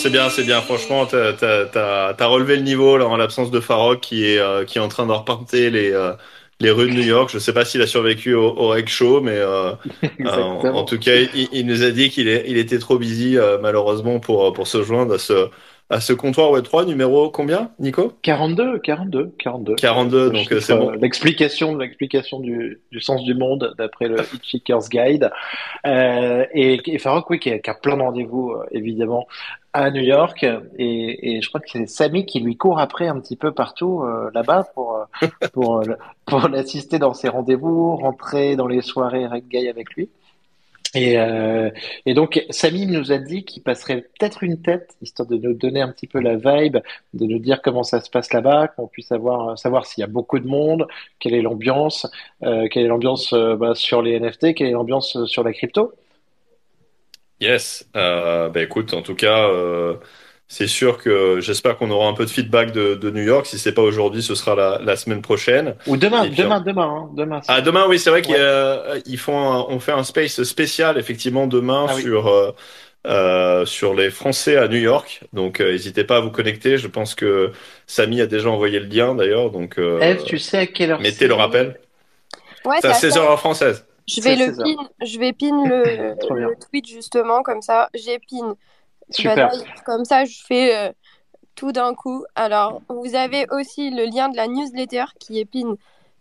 c'est bien, c'est bien. Franchement, t'as as, relevé le niveau là en l'absence de Farok qui est euh, qui est en train de reparter les euh, les rues de New York. Je sais pas s'il a survécu au, au Reg Show, mais euh, en, tout cas, il, il nous a dit qu'il il était trop busy malheureusement pour pour se joindre à ce à ce comptoir Web3 numéro combien, Nico? 42, 42, 42. 42, donc c'est bon. L'explication, l'explication du, du sens du monde d'après le Hitchhiker's Guide. Euh, et, et Farok, oui, qui a, qui a plein de rendez-vous évidemment à New York et, et je crois que c'est Samy qui lui court après un petit peu partout euh, là-bas pour euh, pour euh, pour l'assister dans ses rendez-vous, rentrer dans les soirées reggae avec lui. Et, et donc Samy nous a dit qu'il passerait peut-être une tête histoire de nous donner un petit peu la vibe, de nous dire comment ça se passe là-bas, qu'on puisse savoir savoir s'il y a beaucoup de monde, quelle est l'ambiance, quelle est l'ambiance bah, sur les NFT, quelle est l'ambiance sur la crypto. Yes, euh, bah écoute, en tout cas, euh, c'est sûr que j'espère qu'on aura un peu de feedback de, de New York. Si c'est pas aujourd'hui, ce sera la, la, semaine prochaine. Ou demain, demain, demain, hein, demain. Ah, demain, oui, c'est vrai qu'ils font, on fait un space spécial effectivement demain ah sur euh, euh, sur les Français à New York. Donc, euh, n'hésitez pas à vous connecter. Je pense que Samy a déjà envoyé le lien d'ailleurs. Donc, euh, Eve, tu sais à quelle heure Mettez le rappel. Ouais, c'est à 16h en française. Je vais le pin, je vais pin le, tweet justement comme ça. J'ai pin. Super. comme ça, je fais euh, tout d'un coup. Alors, vous avez aussi le lien de la newsletter qui est pin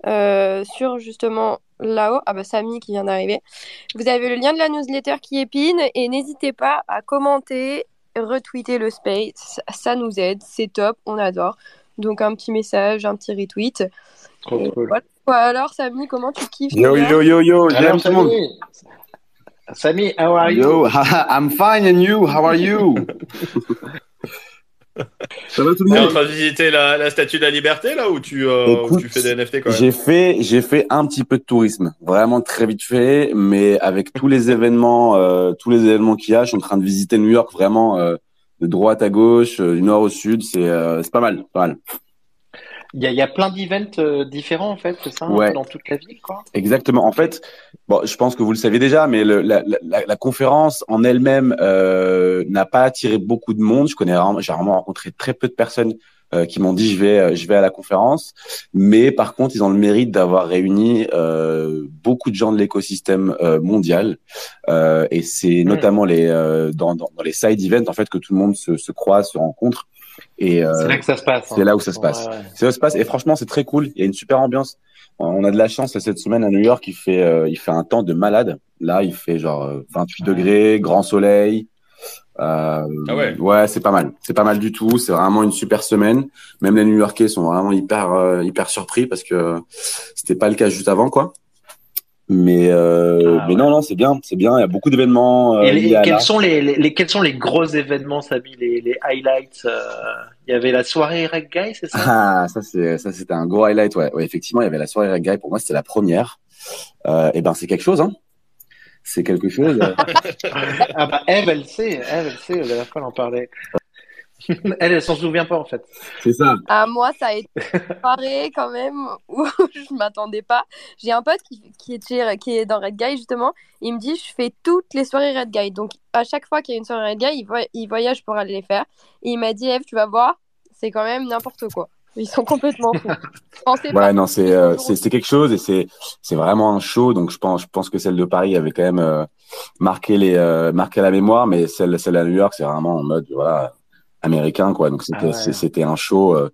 euh, sur justement là-haut. Ah bah Samy qui vient d'arriver. Vous avez le lien de la newsletter qui est pin et n'hésitez pas à commenter, retweeter le space. Ça nous aide, c'est top, on adore. Donc un petit message, un petit retweet. Trop cool. alors, Samy, comment tu kiffes Yo, yo, yo, yo, alors, Samy, Samy, how are you? Yo, I'm fine and you, how are you? Ça va tout le monde? Tu es en train de visiter la, la, statue de la liberté là où tu, euh, Écoute, où tu fais des NFT quand même? J'ai fait, j'ai fait un petit peu de tourisme, vraiment très vite fait, mais avec tous les événements, euh, tous les événements qu'il y a, je suis en train de visiter New York vraiment euh, de droite à gauche, euh, du nord au sud, c'est euh, c'est pas mal, pas mal. Il y a, y a, plein d'events euh, différents en fait, c'est ça, ouais. dans toute la ville, quoi. Exactement. En fait, bon, je pense que vous le savez déjà, mais le, la, la, la, conférence en elle-même euh, n'a pas attiré beaucoup de monde. Je connais j'ai vraiment rencontré très peu de personnes euh, qui m'ont dit je vais, euh, je vais à la conférence. Mais par contre, ils ont le mérite d'avoir réuni euh, beaucoup de gens de l'écosystème mondial. et c'est mmh. notamment les dans, dans, dans, les side events en fait que tout le monde se, se croise, se rencontre. Et euh, c'est là que ça se passe. Hein. C'est là où ça se passe. Ouais, ouais. C'est là où ça se passe. Et franchement, c'est très cool. Il y a une super ambiance. On a de la chance cette semaine à New York. Il fait, euh, il fait un temps de malade. Là, il fait genre 28 ouais. degrés, grand soleil. Euh, ah ouais, ouais c'est pas mal. C'est pas mal du tout. C'est vraiment une super semaine. Même les New-Yorkais sont vraiment hyper, euh, hyper surpris parce que c'était pas le cas juste avant, quoi. Mais, euh, ah, mais ouais. non, non, c'est bien, c'est bien. Il y a beaucoup d'événements. Euh, et les, quels, sont les, les, quels sont les gros événements, Samy, les, les highlights euh, Il y avait la soirée reggae, c'est ça? Ah, ça, c'est, ça, c'était un gros highlight, ouais. ouais. Effectivement, il y avait la soirée reggae. Pour moi, c'était la première. Et ben, c'est quelque chose, hein. C'est quelque chose. ah bah, Eve, elle sait. Eve, elle sait. La dernière fois, elle en parlait. elle, elle s'en souvient pas en fait. C'est ça. Ah, moi, ça a été pareil quand même où je m'attendais pas. J'ai un pote qui, qui, est, qui est dans Red Guy justement. Il me dit je fais toutes les soirées Red Guy. Donc à chaque fois qu'il y a une soirée Red Guy, il, voy il voyage pour aller les faire. Et il m'a dit Eve, tu vas voir, c'est quand même n'importe quoi. Ils sont complètement fous. ouais, non, c'est euh, c'est quelque chose et c'est c'est vraiment un show. Donc je pense je pense que celle de Paris avait quand même euh, marqué les euh, marqué la mémoire, mais celle celle à New York, c'est vraiment en mode voilà américain quoi. Donc c'était ah ouais. c'était un show euh,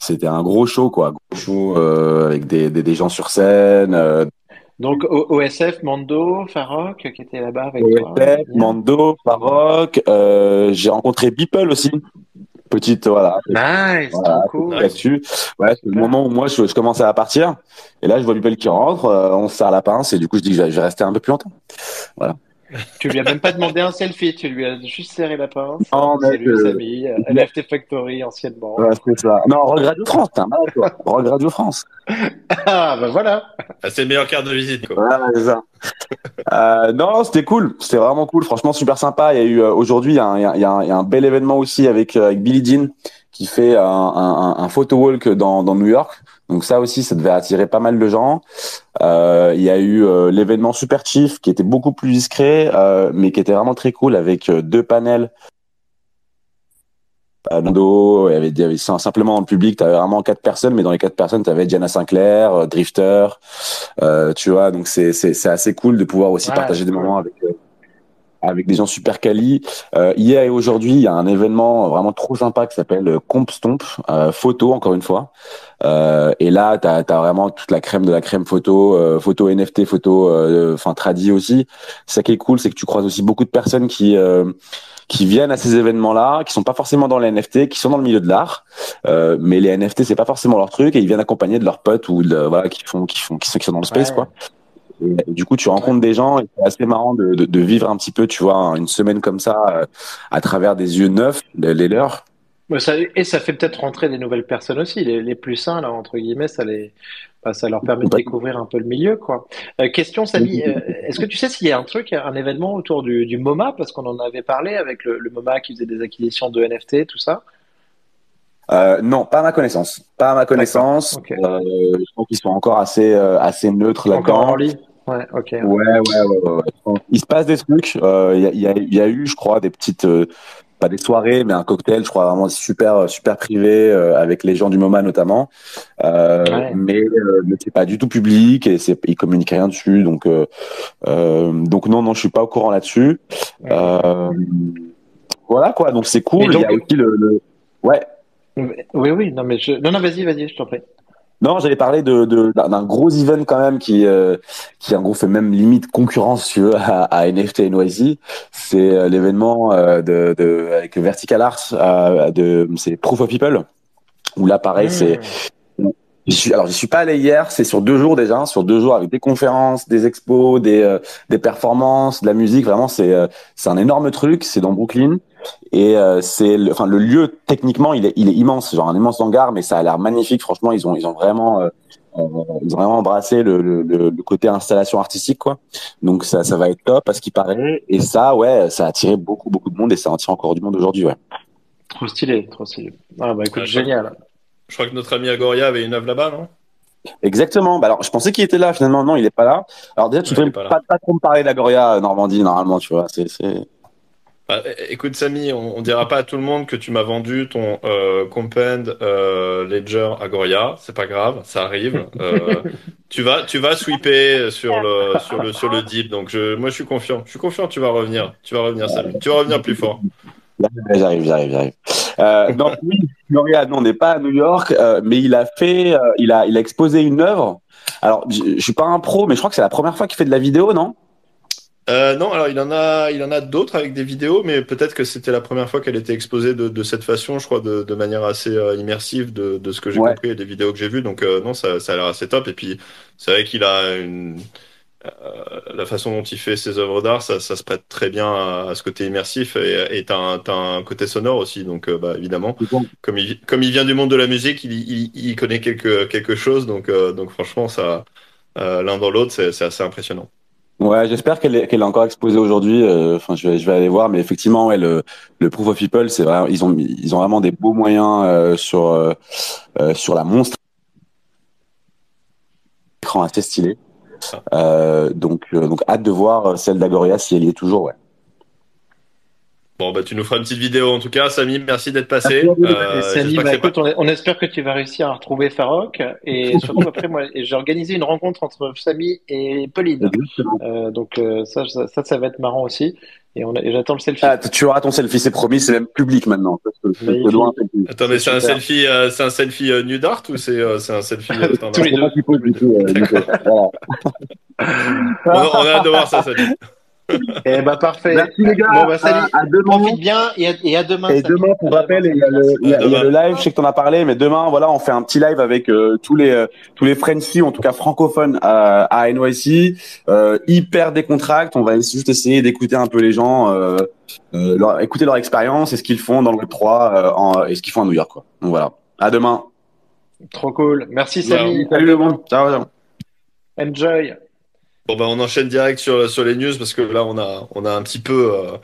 c'était un gros show quoi. Gros show euh, avec des, des, des gens sur scène euh. donc OSF Mando Farok qui était là-bas avec OSF, toi Mando Farok j'ai rencontré Beeple aussi. Petite voilà. Nice voilà, cool. là-dessus ouais, c'est le moment où moi je, je, commençais à partir. Et là je vois Beeple qui rentre on se serre la pince et du coup je dis que je vais rester un peu plus longtemps. Voilà tu lui as même pas demandé un selfie, tu lui as juste serré la pince. Non, Salut, euh... Samy, NFT Factory anciennement. Ouais, c'est ça. Non, Regret de France, t'as mal, toi. Regret de France. Ah, bah voilà. Ah, c'est le meilleur carte de visite, quoi. Ouais, c'est ça. euh, non, c'était cool. C'était vraiment cool. Franchement, super sympa. Il y a eu, euh, aujourd'hui, il, il, il y, a un bel événement aussi avec, euh, avec Billy Jean qui fait un, un, un photo walk dans, dans New York. Donc ça aussi, ça devait attirer pas mal de gens. Euh, il y a eu euh, l'événement Super Chief qui était beaucoup plus discret, euh, mais qui était vraiment très cool avec euh, deux panels. il y avait, il y avait simplement dans le public, tu avais vraiment quatre personnes, mais dans les quatre personnes, tu avais Diana Sinclair, Drifter, tu vois. Donc c'est c'est assez cool de pouvoir aussi partager des moments avec avec des gens super quali. Euh, hier et aujourd'hui, il y a un événement vraiment trop sympa qui s'appelle euh, Comp Stomp, euh, photo encore une fois. Euh, et là, tu as, vraiment toute la crème de la crème photo, euh, photo NFT, photo, euh, enfin tradi aussi. Ça qui est cool, c'est que tu croises aussi beaucoup de personnes qui qui viennent à ces événements-là, qui sont pas forcément dans les NFT, qui sont dans le milieu de l'art, mais les NFT c'est pas forcément leur truc et ils viennent accompagnés de leurs potes ou de, voilà qui font qui font qui sont, qui sont dans le space quoi. Et, du coup, tu rencontres des gens et c'est assez marrant de, de, de, vivre un petit peu, tu vois, une semaine comme ça euh, à travers des yeux neufs, les leurs. Ça, et ça fait peut-être rentrer des nouvelles personnes aussi, les, les plus sains, là, entre guillemets, ça les, bah, ça leur permet de découvrir un peu le milieu, quoi. Euh, question, Samy, euh, est-ce que tu sais s'il y a un truc, un événement autour du, du MoMA, parce qu'on en avait parlé avec le, le, MoMA qui faisait des acquisitions de NFT, tout ça euh, non, pas à ma connaissance. Pas à ma connaissance. Okay. Euh, je pense qu'ils sont encore assez, euh, assez neutres là-dedans. Ouais, ok. Ouais, ouais, ouais, ouais, Il se passe des trucs. Il euh, y, a, y, a, y, a, eu, je crois, des petites, euh, pas des soirées, mais un cocktail, je crois vraiment super, super privé euh, avec les gens du MoMA notamment. Ouais. Mais, mais c'est pas du tout public et c'est, ils communiquent rien dessus. Donc, donc non, non, je suis pas au courant là-dessus. voilà quoi. Donc c'est cool. Il y a aussi le, le... ouais. Oui, oui. Non, mais je... non, non, vas-y, vas-y, je t'en prie. Non, j'avais parlé de, de, d'un gros event quand même qui, euh, qui en gros fait même limite concurrence, si tu veux, à, à NFT NYC. C'est euh, l'événement euh, de, de, avec Vertical Arts, de, c'est Proof of People, où là, pareil, mmh. c'est suis, alors, j'y suis pas allé hier. C'est sur deux jours déjà, sur deux jours avec des conférences, des expos, des, euh, des performances, de la musique. Vraiment, c'est, euh, c'est un énorme truc. C'est dans Brooklyn et euh, c'est, le, enfin, le lieu techniquement, il est, il est immense, genre un immense hangar, mais ça a l'air magnifique. Franchement, ils ont, ils ont vraiment, euh, ils ont vraiment embrassé le, le, le, côté installation artistique, quoi. Donc ça, ça va être top, à ce qui paraît. Et ça, ouais, ça a attiré beaucoup, beaucoup de monde et ça attire encore du monde aujourd'hui, ouais. Trop stylé, trop stylé. Ah bah écoute, génial. Je crois que notre ami Agoria avait une œuvre là-bas, non? Exactement. Bah alors, je pensais qu'il était là. Finalement, non, il n'est pas là. Alors déjà, tu ne devrais pas, pas, trop me parler d'Agoria Normandie normalement, tu vois. C'est. Bah, écoute, Samy, on, on dira pas à tout le monde que tu m'as vendu ton euh, Compend euh, Ledger Agoria. C'est pas grave, ça arrive. Euh, tu vas, tu vas sweeper sur le sur le sur le deep. Donc je, moi, je suis confiant. Je suis confiant. Tu vas revenir. Tu vas revenir, Samy. Tu vas revenir plus fort. J'arrive, j'arrive, j'arrive. Euh, donc oui, Florian, on n'est pas à New York, euh, mais il a fait, euh, il a, il a exposé une œuvre. Alors, je, je suis pas un pro, mais je crois que c'est la première fois qu'il fait de la vidéo, non? Euh, non, alors il en a, il en a d'autres avec des vidéos, mais peut-être que c'était la première fois qu'elle était exposée de, de, cette façon, je crois, de, de manière assez euh, immersive de, de, ce que j'ai ouais. compris et des vidéos que j'ai vues. Donc euh, non, ça, ça a l'air assez top. Et puis c'est vrai qu'il a une, euh, la façon dont il fait ses œuvres d'art, ça, ça, se prête très bien à, à ce côté immersif et t'as un, un côté sonore aussi. Donc euh, bah, évidemment, comme il, comme il vient du monde de la musique, il, il, il connaît quelque, quelque chose. Donc, donc franchement, ça, l'un dans l'autre, c'est assez impressionnant. Ouais, j'espère qu'elle est, encore exposée aujourd'hui. Euh, enfin, je vais, je vais aller voir, mais effectivement, ouais, le, le proof of people, c'est vrai, ils ont, ils ont vraiment des beaux moyens euh, sur euh, euh sur la monstre écran assez stylé. Euh, donc, donc hâte de voir celle d'Agoria si elle y est toujours, ouais. Bon, bah, tu nous feras une petite vidéo en tout cas. Samy, merci d'être passé. Euh, Samy, bah, écoute, on, on, espère que tu vas réussir à retrouver Farok. Et surtout, après, moi, j'ai organisé une rencontre entre Samy et Pauline. Euh, donc, euh, ça, ça, ça, va être marrant aussi. Et, et j'attends le selfie. Ah, tu auras ton selfie, c'est promis, c'est même public maintenant. Parce que loin, Attends, mais c'est un selfie, euh, c'est un selfie euh, nude art ou c'est euh, un selfie standard Tous les deux. on, on a hâte de voir ça, Samy. Eh ben parfait. Merci les gars. Bon, bah, salut. À, à demain. Profite bien et à, et à demain. Et demain, pour rappel, il y a le, il y a, il y a le live. Je sais que t'en as parlé, mais demain, voilà, on fait un petit live avec euh, tous les euh, tous les Frenchies, en tout cas francophones à, à NYC, euh, hyper décontracte. On va juste essayer d'écouter un peu les gens, euh, euh, leur, écouter leur expérience et ce qu'ils font dans le Web 3 en, et ce qu'ils font à New York. Quoi. Donc voilà. À demain. Trop cool. Merci Samy. Salut le monde. Ciao. ciao. Enjoy. Bon bah on enchaîne direct sur sur les news parce que là on a on a un petit peu euh,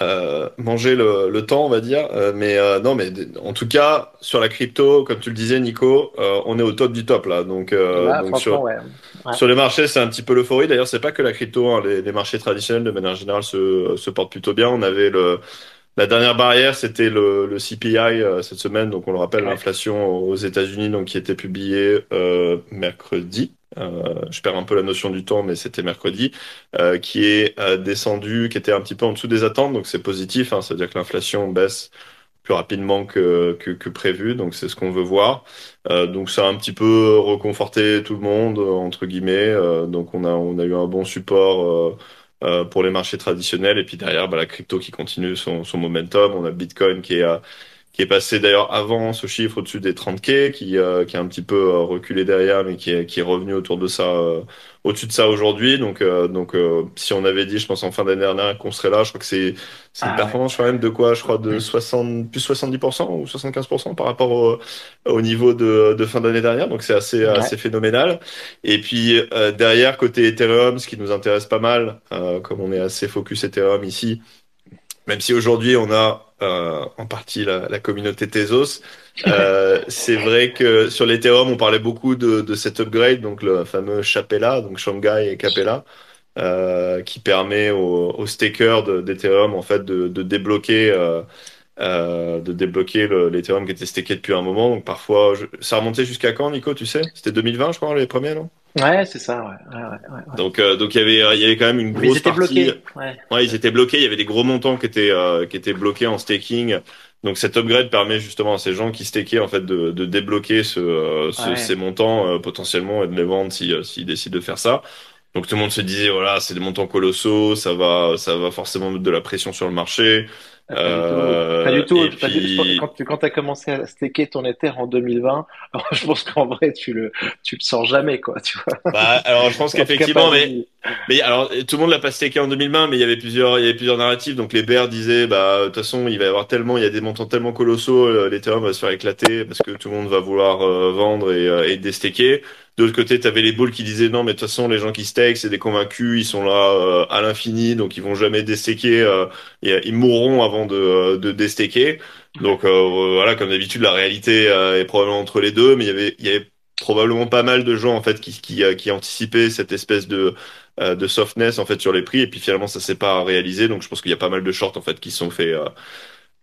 euh, manger le, le, temps, on va dire. Euh, mais euh, non, mais en tout cas, sur la crypto, comme tu le disais, Nico, euh, on est au top du top là. Donc, là, donc sur, ouais. Ouais. sur les marchés, c'est un petit peu l'euphorie. D'ailleurs, c'est pas que la crypto. Hein, les, les, marchés traditionnels, de manière générale, se, se portent plutôt bien. On avait le la dernière barrière, c'était le, le, CPI cette semaine. Donc, on le rappelle, ouais. l'inflation aux États-Unis, donc qui était publié mercredi. Euh, je perds un peu la notion du temps, mais c'était mercredi, euh, qui est euh, descendu, qui était un petit peu en dessous des attentes, donc c'est positif, hein, c'est-à-dire que l'inflation baisse plus rapidement que, que, prévu, donc c'est ce qu'on veut voir. Donc ça a un petit peu reconforté tout le monde, entre guillemets, donc on a, on a eu un bon support pour les marchés traditionnels, et puis derrière, bah, la crypto qui continue son, son momentum, on a Bitcoin qui est à qui est passé d'ailleurs avant ce chiffre au-dessus des 30K, qui, euh, qui a un petit peu euh, reculé derrière, mais qui est, qui est revenu autour de ça, euh, au-dessus de ça aujourd'hui. Donc, euh, donc si on avait dit, je pense en fin d'année dernière qu'on serait là, je crois que c'est c'est une ah, performance ouais. quand même de quoi Je crois de 60, plus 70% ou 75% par rapport au, au niveau de, de fin d'année dernière. Donc c'est assez, ouais. assez phénoménal. Et puis derrière, côté Ethereum, ce qui nous intéresse pas mal, comme on est assez focus Ethereum ici, même si aujourd'hui on a euh, en partie la, la communauté Tezos. Euh, c'est vrai que sur l'Ethereum, on parlait beaucoup de, de, cet upgrade, donc le fameux Chapella, donc Shanghai et Capella, euh, qui permet aux, aux stakers d'Ethereum en fait de, de débloquer. Euh, euh, de débloquer l'Ethereum qui était staké depuis un moment. Donc parfois, je... ça remontait jusqu'à quand, Nico, tu sais? C'était 2020, je crois, les premiers, non? Ouais, c'est ça. Ouais. Ouais, ouais, donc, euh, donc il y avait, il y avait quand même une grosse ils étaient partie. Bloqués. Ouais. ouais, ils étaient bloqués. Il y avait des gros montants qui étaient, euh, qui étaient bloqués en staking. Donc cet upgrade permet justement à ces gens qui stakaient en fait de, de débloquer ce, euh, ce ces montants euh, potentiellement et de les vendre s'ils si, s'ils décident de faire ça. Donc tout le monde se disait voilà, c'est des montants colossaux, ça va, ça va forcément mettre de la pression sur le marché. Euh, pas du tout. Pas du tout. Puis... Quand tu quand as commencé à staker ton Ether en 2020, alors je pense qu'en vrai tu le tu le sens jamais quoi. Tu vois bah, alors je pense qu'effectivement, mais mais alors tout le monde l'a pas staké en 2020, mais il y avait plusieurs il y avait plusieurs narratifs. Donc les bears disaient bah de toute façon il va y avoir tellement il y a des montants tellement colossaux, euh, l'Ethereum va se faire éclater parce que tout le monde va vouloir euh, vendre et, euh, et déstaker. De l'autre côté, tu avais les bulls qui disaient non, mais de toute façon, les gens qui stake, c'est des convaincus, ils sont là euh, à l'infini, donc ils vont jamais déstaker, euh, et, ils mourront avant de, euh, de. Donc euh, voilà, comme d'habitude, la réalité est probablement entre les deux, mais il y avait, il y avait probablement pas mal de gens en fait qui, qui, qui anticipaient cette espèce de de softness en fait sur les prix, et puis finalement ça s'est pas réalisé. Donc je pense qu'il y a pas mal de shorts en fait qui sont fait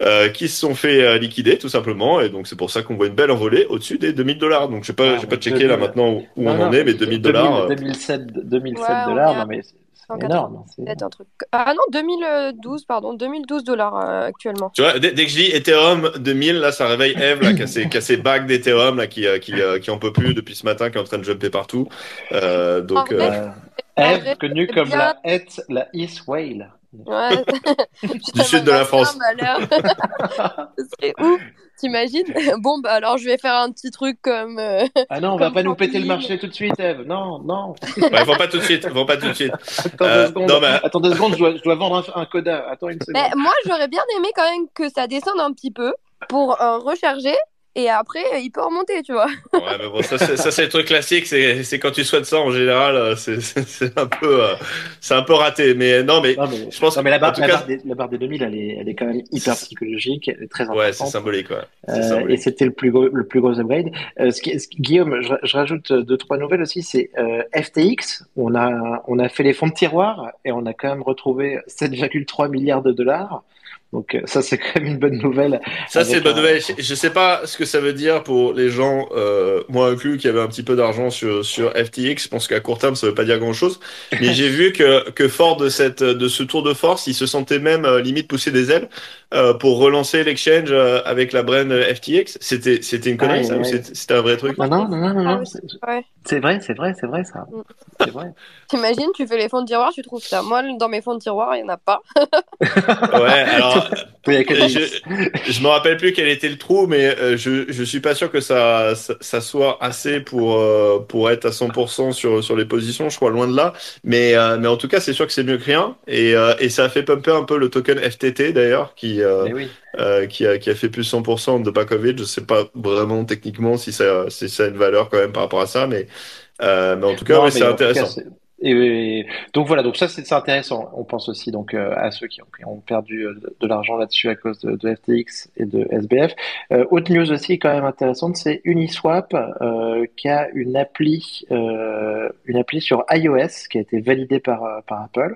euh, qui se sont fait euh, liquider tout simplement. Et donc c'est pour ça qu'on voit une belle envolée au-dessus des 2000 dollars. Donc je sais pas ah, j'ai pas checké là maintenant où, non, on non, en est mais 2000 dollars 2007 2007 dollars. non mais c'est énorme un truc. Ah non 2012 pardon 2012 dollars euh, actuellement. Tu vois dès, dès, que je dis Ethereum 2000 là ça réveille Eve là qui a ses, qui a ses bagues d'Ethereum là qui qui qui en peut plus depuis ce matin qui est en train de jumper partout. Donc Eve connue comme bien... la Het la East Whale Ouais. du sud de la France. Ce serait ouf. T'imagines? Bon, bah alors je vais faire un petit truc comme. Euh, ah non, on va pas nous péter le marché tout de suite, Eve. Non, non. ouais, faut pas tout de suite. Faut pas tout de suite. Attends euh, deux secondes. Non, mais... Attends deux secondes, je dois, je dois vendre un, un coda. Attends une seconde. Mais moi, j'aurais bien aimé quand même que ça descende un petit peu pour euh, recharger et après il peut remonter, tu vois. Ouais, mais bon, ça c'est le truc classique, c'est quand tu souhaites ça en général, euh, c'est un peu euh, c'est un peu raté, mais non mais, non, mais je pense non, mais la barre, la, cas... barre des, la barre des 2000 elle est, elle est quand même hyper psychologique, elle est très importante. Ouais, c'est symbolique, ouais. Euh, et c'était le plus gros le plus gros upgrade. Euh, ce qui, ce, Guillaume, je, je, rajoute deux trois nouvelles aussi, c'est euh, FTX, on a on a fait les fonds de tiroir et on a quand même retrouvé 7,3 milliards de dollars. Donc euh, ça c'est quand même une bonne nouvelle. Ça c'est une bonne nouvelle. Je sais pas ce que ça veut dire pour les gens, euh, moi inclus, qui avaient un petit peu d'argent sur sur FTX. Je pense qu'à court terme ça veut pas dire grand chose. Mais j'ai vu que que fort de cette de ce tour de force, ils se sentaient même euh, limite pousser des ailes euh, pour relancer l'exchange euh, avec la brand FTX. C'était c'était une connerie ah, ça ouais. ou c'était un vrai truc? Non non non non. non. Ah, c'est vrai c'est vrai c'est vrai ça. Mm. C'est vrai. T'imagines, tu fais les fonds de tiroir, tu trouves ça. Moi dans mes fonds de tiroir il y en a pas. ouais alors je, je me rappelle plus quel était le trou, mais euh, je, je suis pas sûr que ça, ça, ça soit assez pour, euh, pour être à 100% sur, sur les positions, je crois, loin de là. Mais, euh, mais en tout cas, c'est sûr que c'est mieux que rien. Et, euh, et ça a fait pumper un peu le token FTT d'ailleurs, qui, euh, oui. qui, a, qui a fait plus 100% de Bakovic. Je sais pas vraiment techniquement si ça, si ça a une valeur quand même par rapport à ça, mais, mais en tout cas, ouais, c'est intéressant. Cas, Et, donc voilà, donc ça c'est intéressant. On pense aussi donc euh, à ceux qui ont, perdu euh, de, l'argent là-dessus à cause de, FTX et de SBF. Euh, autre news aussi quand même intéressante, c'est Uniswap qui a une appli, une appli sur iOS qui a été validée par par Apple,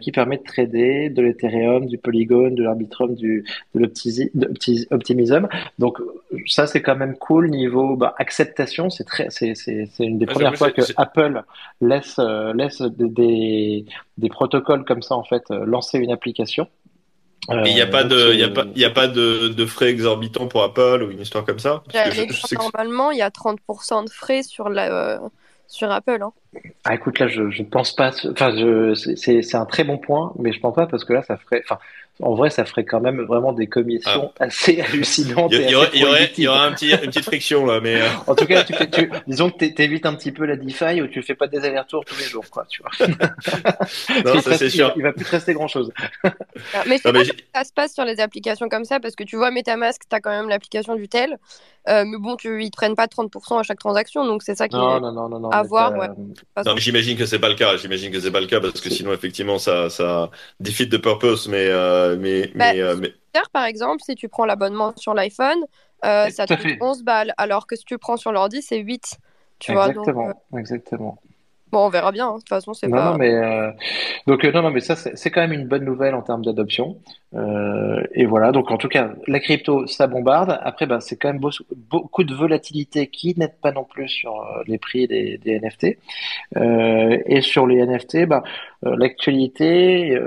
qui permet de trader de l'Ethereum, du Polygon, de l'Arbitrum, du de l'Optimism. Donc ça c'est quand même cool niveau bah, acceptation. C'est très, c'est c'est une des premières fois que Apple laisse laisse des, des, protocoles comme ça en fait euh, lancer une application. il n'y a pas de, il y a pas, il a pas de, de, frais exorbitants pour Apple ou une histoire comme ça? normalement, il y a 30% de frais sur la, euh, sur Apple. Hein. Ah, écoute, là, je, je pense pas. Enfin, c'est un très bon point, mais je pense pas parce que là, ça ferait. Enfin, en vrai, ça ferait quand même vraiment des commissions ah. assez hallucinantes. Il y, aurait, il y, aurait, il y aurait un petit, une petite friction là, mais. Euh. en tout cas, tu, tu, disons que tu évites un petit peu la DeFi ou tu fais pas des allers-retours tous les jours, quoi. Tu vois. non, ça c'est sûr. Il va, plus te rester grand-chose. mais c'est pas ça se passe sur les applications comme ça parce que tu vois MetaMask, tu as quand même l'application du tel. Euh, mais bon, tu, ils prennent pas 30% à chaque transaction, donc c'est ça qui non, est non, non, non, à voir. Ouais. Non, mais j'imagine que c'est pas le cas. J'imagine que c'est pas le cas parce que sinon, effectivement, ça, ça defeat the purpose. Mais, euh, mais, bah, mais, euh. Par exemple, si tu prends l'abonnement sur l'iPhone, euh, ça te coûte 11 balles, alors que si tu prends sur l'ordi, c'est 8. Tu exactement, vois, donc, exactement. Bon, on verra bien. Hein. De toute façon, c'est pas. Non, mais euh... donc euh, non, non, mais ça, c'est quand même une bonne nouvelle en termes d'adoption. Euh, et voilà. Donc en tout cas, la crypto, ça bombarde. Après, ben, c'est quand même beaucoup de volatilité qui n'aide pas non plus sur euh, les prix des, des NFT. Euh, et sur les NFT, ben, l'actualité,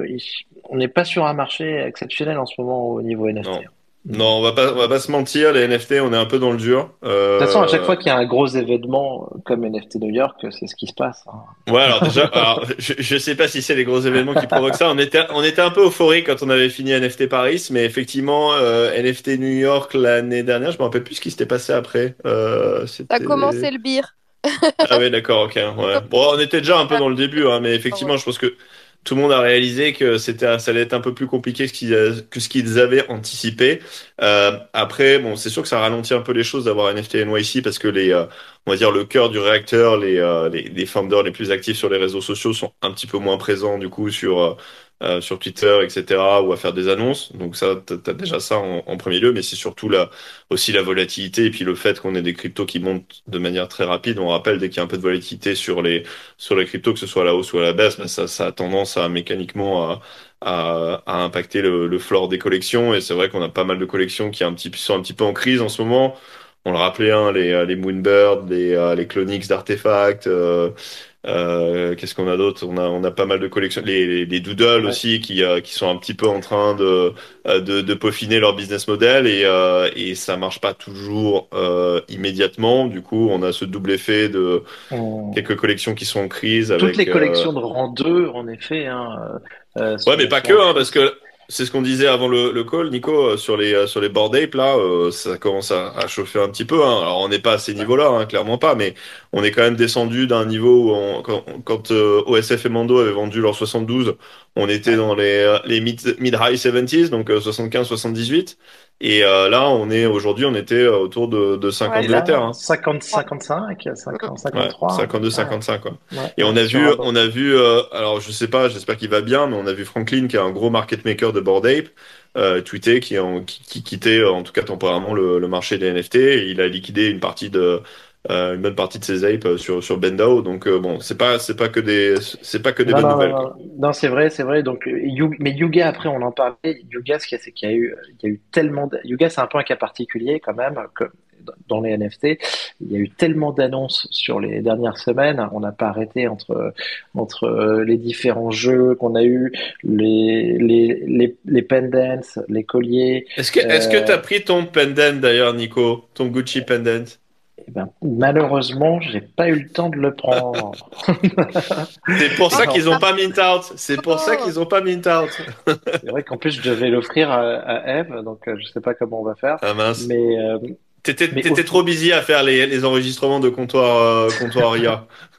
on n'est pas sur un marché exceptionnel en ce moment au niveau NFT. Non, on va pas, on va pas se mentir, les NFT, on est un peu dans le dur. Euh... De toute façon, à chaque fois qu'il y a un gros événement comme NFT New York, c'est ce qui se passe. Hein. Ouais, alors déjà, alors, je, je sais pas si c'est les gros événements qui provoquent ça. On était, on était un peu euphorique quand on avait fini NFT Paris, mais effectivement, euh, NFT New York l'année dernière, je me rappelle plus ce qui s'était passé après. Euh, a commencé le beer. ah oui, d'accord, ok. Ouais. Bon, on était déjà un peu dans le début, hein, mais effectivement, je pense que tout le monde a réalisé que c'était, ça allait être un peu plus compliqué que ce qu'ils avaient anticipé. Euh, après, bon, c'est sûr que ça ralentit un peu les choses d'avoir NFT NYC parce que les, euh, on va dire le cœur du réacteur, les, euh, les, les founders les plus actifs sur les réseaux sociaux sont un petit peu moins présents du coup sur euh, euh, sur Twitter, etc., ou à faire des annonces. Donc ça, tu as déjà ça en, premier lieu, mais c'est surtout là aussi la volatilité et puis le fait qu'on ait des cryptos qui montent de manière très rapide. On rappelle dès qu'il y a un peu de volatilité sur les sur les cryptos, que ce soit à la hausse ou à la baisse, ben ça, ça a tendance à mécaniquement à, à, à impacter le, le floor des collections. Et c'est vrai qu'on a pas mal de collections qui un petit, sont un petit peu en crise en ce moment. On le rappelait, hein, les, les Moonbird, les, les Clonix d'artefacts, euh, euh, Qu'est-ce qu'on a d'autre? On a on a pas mal de collections, les, les, Doodles aussi qui euh, qui sont un petit peu en train de euh, de, de peaufiner leur business model et euh, et ça marche pas toujours euh, immédiatement. Du coup, on a ce double effet de quelques collections qui sont en crise. Toutes avec, les collections de rang 2, en effet. Hein, ouais, mais pas que, hein, parce que c'est ce qu'on disait avant le, le, call, Nico, euh, sur les euh, sur les board ape là, euh, ça commence à, à, chauffer un petit peu. Hein. Alors on n'est pas à ces niveaux-là, hein, clairement pas, mais on est quand même descendu d'un niveau où on, quand, quand OSF et Mando avaient vendu leur 72, on était dans les les mid mid high 70s, donc 75 78. Et euh, là, on est aujourd'hui, on était autour de, de 52 ouais, Hein. 50, 55, 50, 53. 52, 55 quoi. Ouais. Et on a vu, on a vu, euh, alors je sais pas, j'espère qu'il va bien, mais on a vu Franklin qui est un gros market maker de Bored Ape. Euh, tweeter qui, qui, qui, quittait en tout cas temporairement le, le marché des NFT et il a liquidé une partie de euh, une bonne partie de ses apes euh, sur sur Bendao. Donc euh, bon, c'est pas c'est pas que des c'est pas que des non, bonnes non, nouvelles. Non, non c'est vrai, c'est vrai. Donc mais Yuga après on en parlait. Yuga ce qu'il y a c'est qu'il y a eu il y a eu tellement de... Yuga c'est un peu un cas particulier quand même que dans les NFT, il y a eu tellement d'annonces sur les dernières semaines. On n'a pas arrêté entre entre les différents jeux qu'on a eu, les les les, les pendants, les colliers. Est-ce que est-ce que t'as pris ton pendant d'ailleurs, Nico, ton Gucci pendant? Eh ben, malheureusement, j'ai pas eu le temps de le prendre. c'est pour ça qu'ils ont pas mint out. C'est pour ça qu'ils ont pas mint out. c'est vrai qu'en plus, je devais l'offrir à, à, Eve, donc euh, je sais pas comment on va faire. Ah mince. Mais euh, t'étais, trop busy à faire les, les enregistrements de comptoir, euh, comptoir.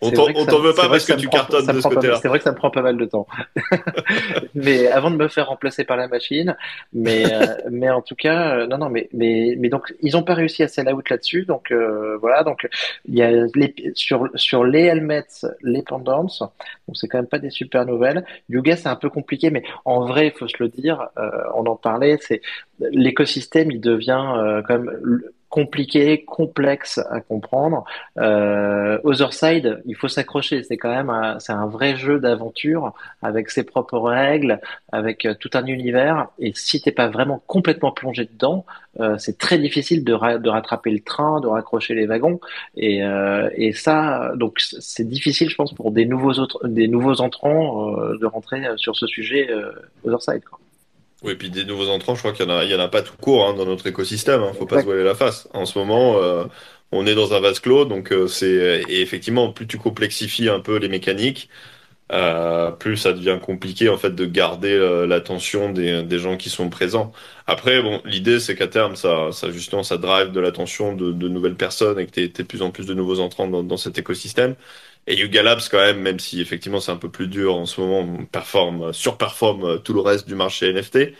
On t'en veut pas parce que, tu cartonnes de ce côté-là. C'est vrai que ça me prend pas mal de temps. mais avant de me faire remplacer par la machine, mais euh, mais en tout cas, euh, non non, mais mais mais donc ils ont pas réussi à sell out là-dessus, donc euh, voilà, donc il y a les, sur sur les helmets, les pendants, donc c'est quand même pas des super nouvelles. Yuga c'est un peu compliqué, mais en vrai, il faut se le dire, on en parlait, c'est l'écosystème, il devient quand même compliqué, complexe à comprendre. Euh, Otherside, il faut s'accrocher. C'est quand même un, c'est un vrai jeu d'aventure avec ses propres règles, avec euh, tout un univers. Et si t'es pas vraiment complètement plongé dedans, euh, c'est très difficile de, de rattraper le train, de raccrocher les wagons. Et, euh, et ça, donc c'est difficile, je pense, pour des nouveaux autres, des nouveaux entrants euh, de rentrer sur ce sujet Otherside. Quoi. Oui, et puis des nouveaux entrants, je crois qu'il y en a, il y en a pas tout court hein, dans notre écosystème. Hein, faut pas se voiler la face. En ce moment, euh, on est dans un vase clos, donc euh, c'est et effectivement, plus tu complexifies un peu les mécaniques, euh, plus ça devient compliqué en fait de garder euh, l'attention des, des gens qui sont présents. Après, bon, l'idée c'est qu'à terme, ça, ça justement, ça drive de l'attention de, de nouvelles personnes et que tu aies de plus en plus de nouveaux entrants dans, dans cet écosystème. Et Yuga Labs, quand même, même si effectivement c'est un peu plus dur en ce moment, performe, surperforme euh, tout le reste du marché NFT.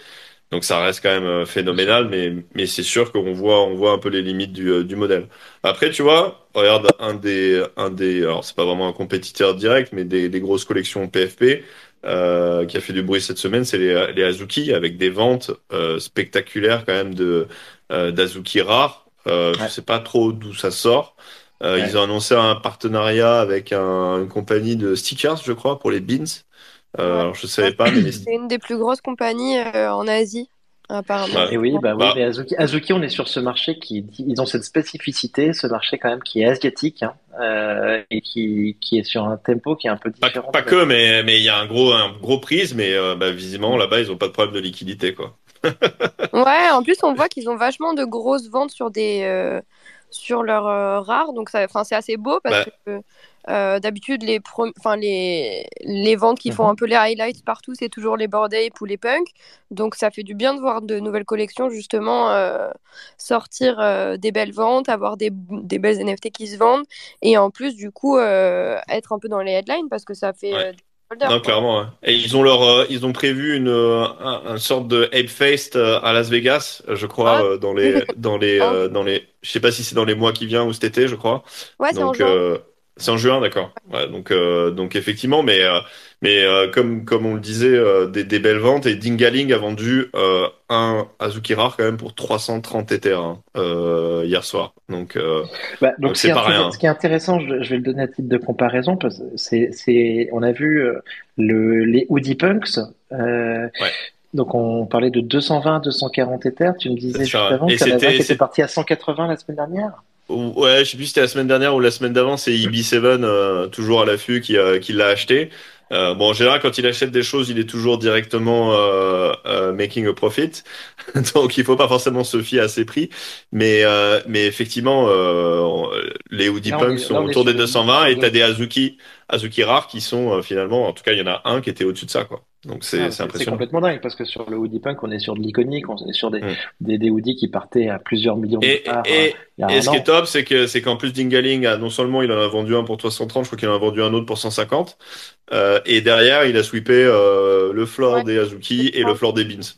Donc ça reste quand même euh, phénoménal, mais, mais c'est sûr qu'on voit, on voit un peu les limites du, euh, du modèle. Après, tu vois, regarde un des, un des, alors c'est pas vraiment un compétiteur direct, mais des, des grosses collections PFP euh, qui a fait du bruit cette semaine, c'est les, les Azuki avec des ventes euh, spectaculaires quand même de euh, d'Azuki rares. Euh, Je sais pas trop d'où ça sort. Euh, Ils ont annoncé un partenariat avec un, une compagnie de stickers, je crois, pour les beans. Euh, alors je savais pas, mais c'est une des plus grosses compagnies euh, en Asie. Apparemment. Et oui, bah, oui bah. mais Azuki, Azuki, on est sur ce marché qui, ils ont cette spécificité, ce marché quand même qui est asiatique hein, euh, et qui, qui est sur un tempo qui est un peu différent. Pas, pas que, mais mais il y a un gros un gros prise, mais euh, bah, visiblement là-bas ils ont pas de problème de liquidité quoi. ouais, en plus on voit qu'ils ont vachement de grosses ventes sur des euh, sur leur euh, rare. Donc, c'est assez beau parce bah. que euh, d'habitude, les, les, les ventes qui font mhm. un peu les highlights partout, c'est toujours les board ou les punk. Donc, ça fait du bien de voir de nouvelles collections, justement, euh, sortir des belles ventes, avoir des, des, belles NFT qui se vendent. Et en plus, du coup, être un peu dans les headlines parce que ça fait non, clairement. Et ils ont leur, euh, ils ont prévu une, euh, un, sorte de Ape Fest euh, à Las Vegas, je crois, ah. dans les, dans les, oh. dans les, je sais pas si c'est dans les mois qui viennent ou cet été, je crois. Ouais, c'est en juin. C'est en juin, d'accord. Ouais, donc, donc effectivement, mais mais euh, comme comme on le disait, euh, des, des, belles ventes et Dingaling a vendu euh, un Azuki rare quand même pour 330 Ether hein, hier soir. Donc bah, donc c'est pas rien. Ce qui est intéressant, je, je, vais le donner à titre de comparaison parce que c'est on a vu le les Woody Punks. Ouais. Donc on parlait de 220, 240 Ether. Tu me disais juste avant que c'était parti à 180 la semaine dernière. Ouais, je sais plus si c'était la semaine dernière ou la semaine d'avant, c'est EB7 euh, toujours à l'affût qui, qui l'a acheté. Euh, bon, en général, quand il achète des choses, il est toujours directement euh, euh, making a profit, donc il faut pas forcément se fier à ses prix. Mais euh, mais effectivement, euh, les Woody Punks sont autour des 220 et t'as des Azuki Azuki rares qui sont finalement, en tout cas, il y en a un qui était au-dessus de ça, quoi. Donc c'est ah, impressionnant. C'est complètement dingue parce que sur le Woody Punk, on est sur de l'iconique, on est sur des, mm. des, des Woody qui partaient à plusieurs millions et, de Et, et ce qui est top, c'est que c'est qu'en plus Dingaling, a, non seulement il en a vendu un pour 330, je crois qu'il en a vendu un autre pour 150, euh, et derrière il a sweepé euh, le floor des Azuki et le floor des Beans.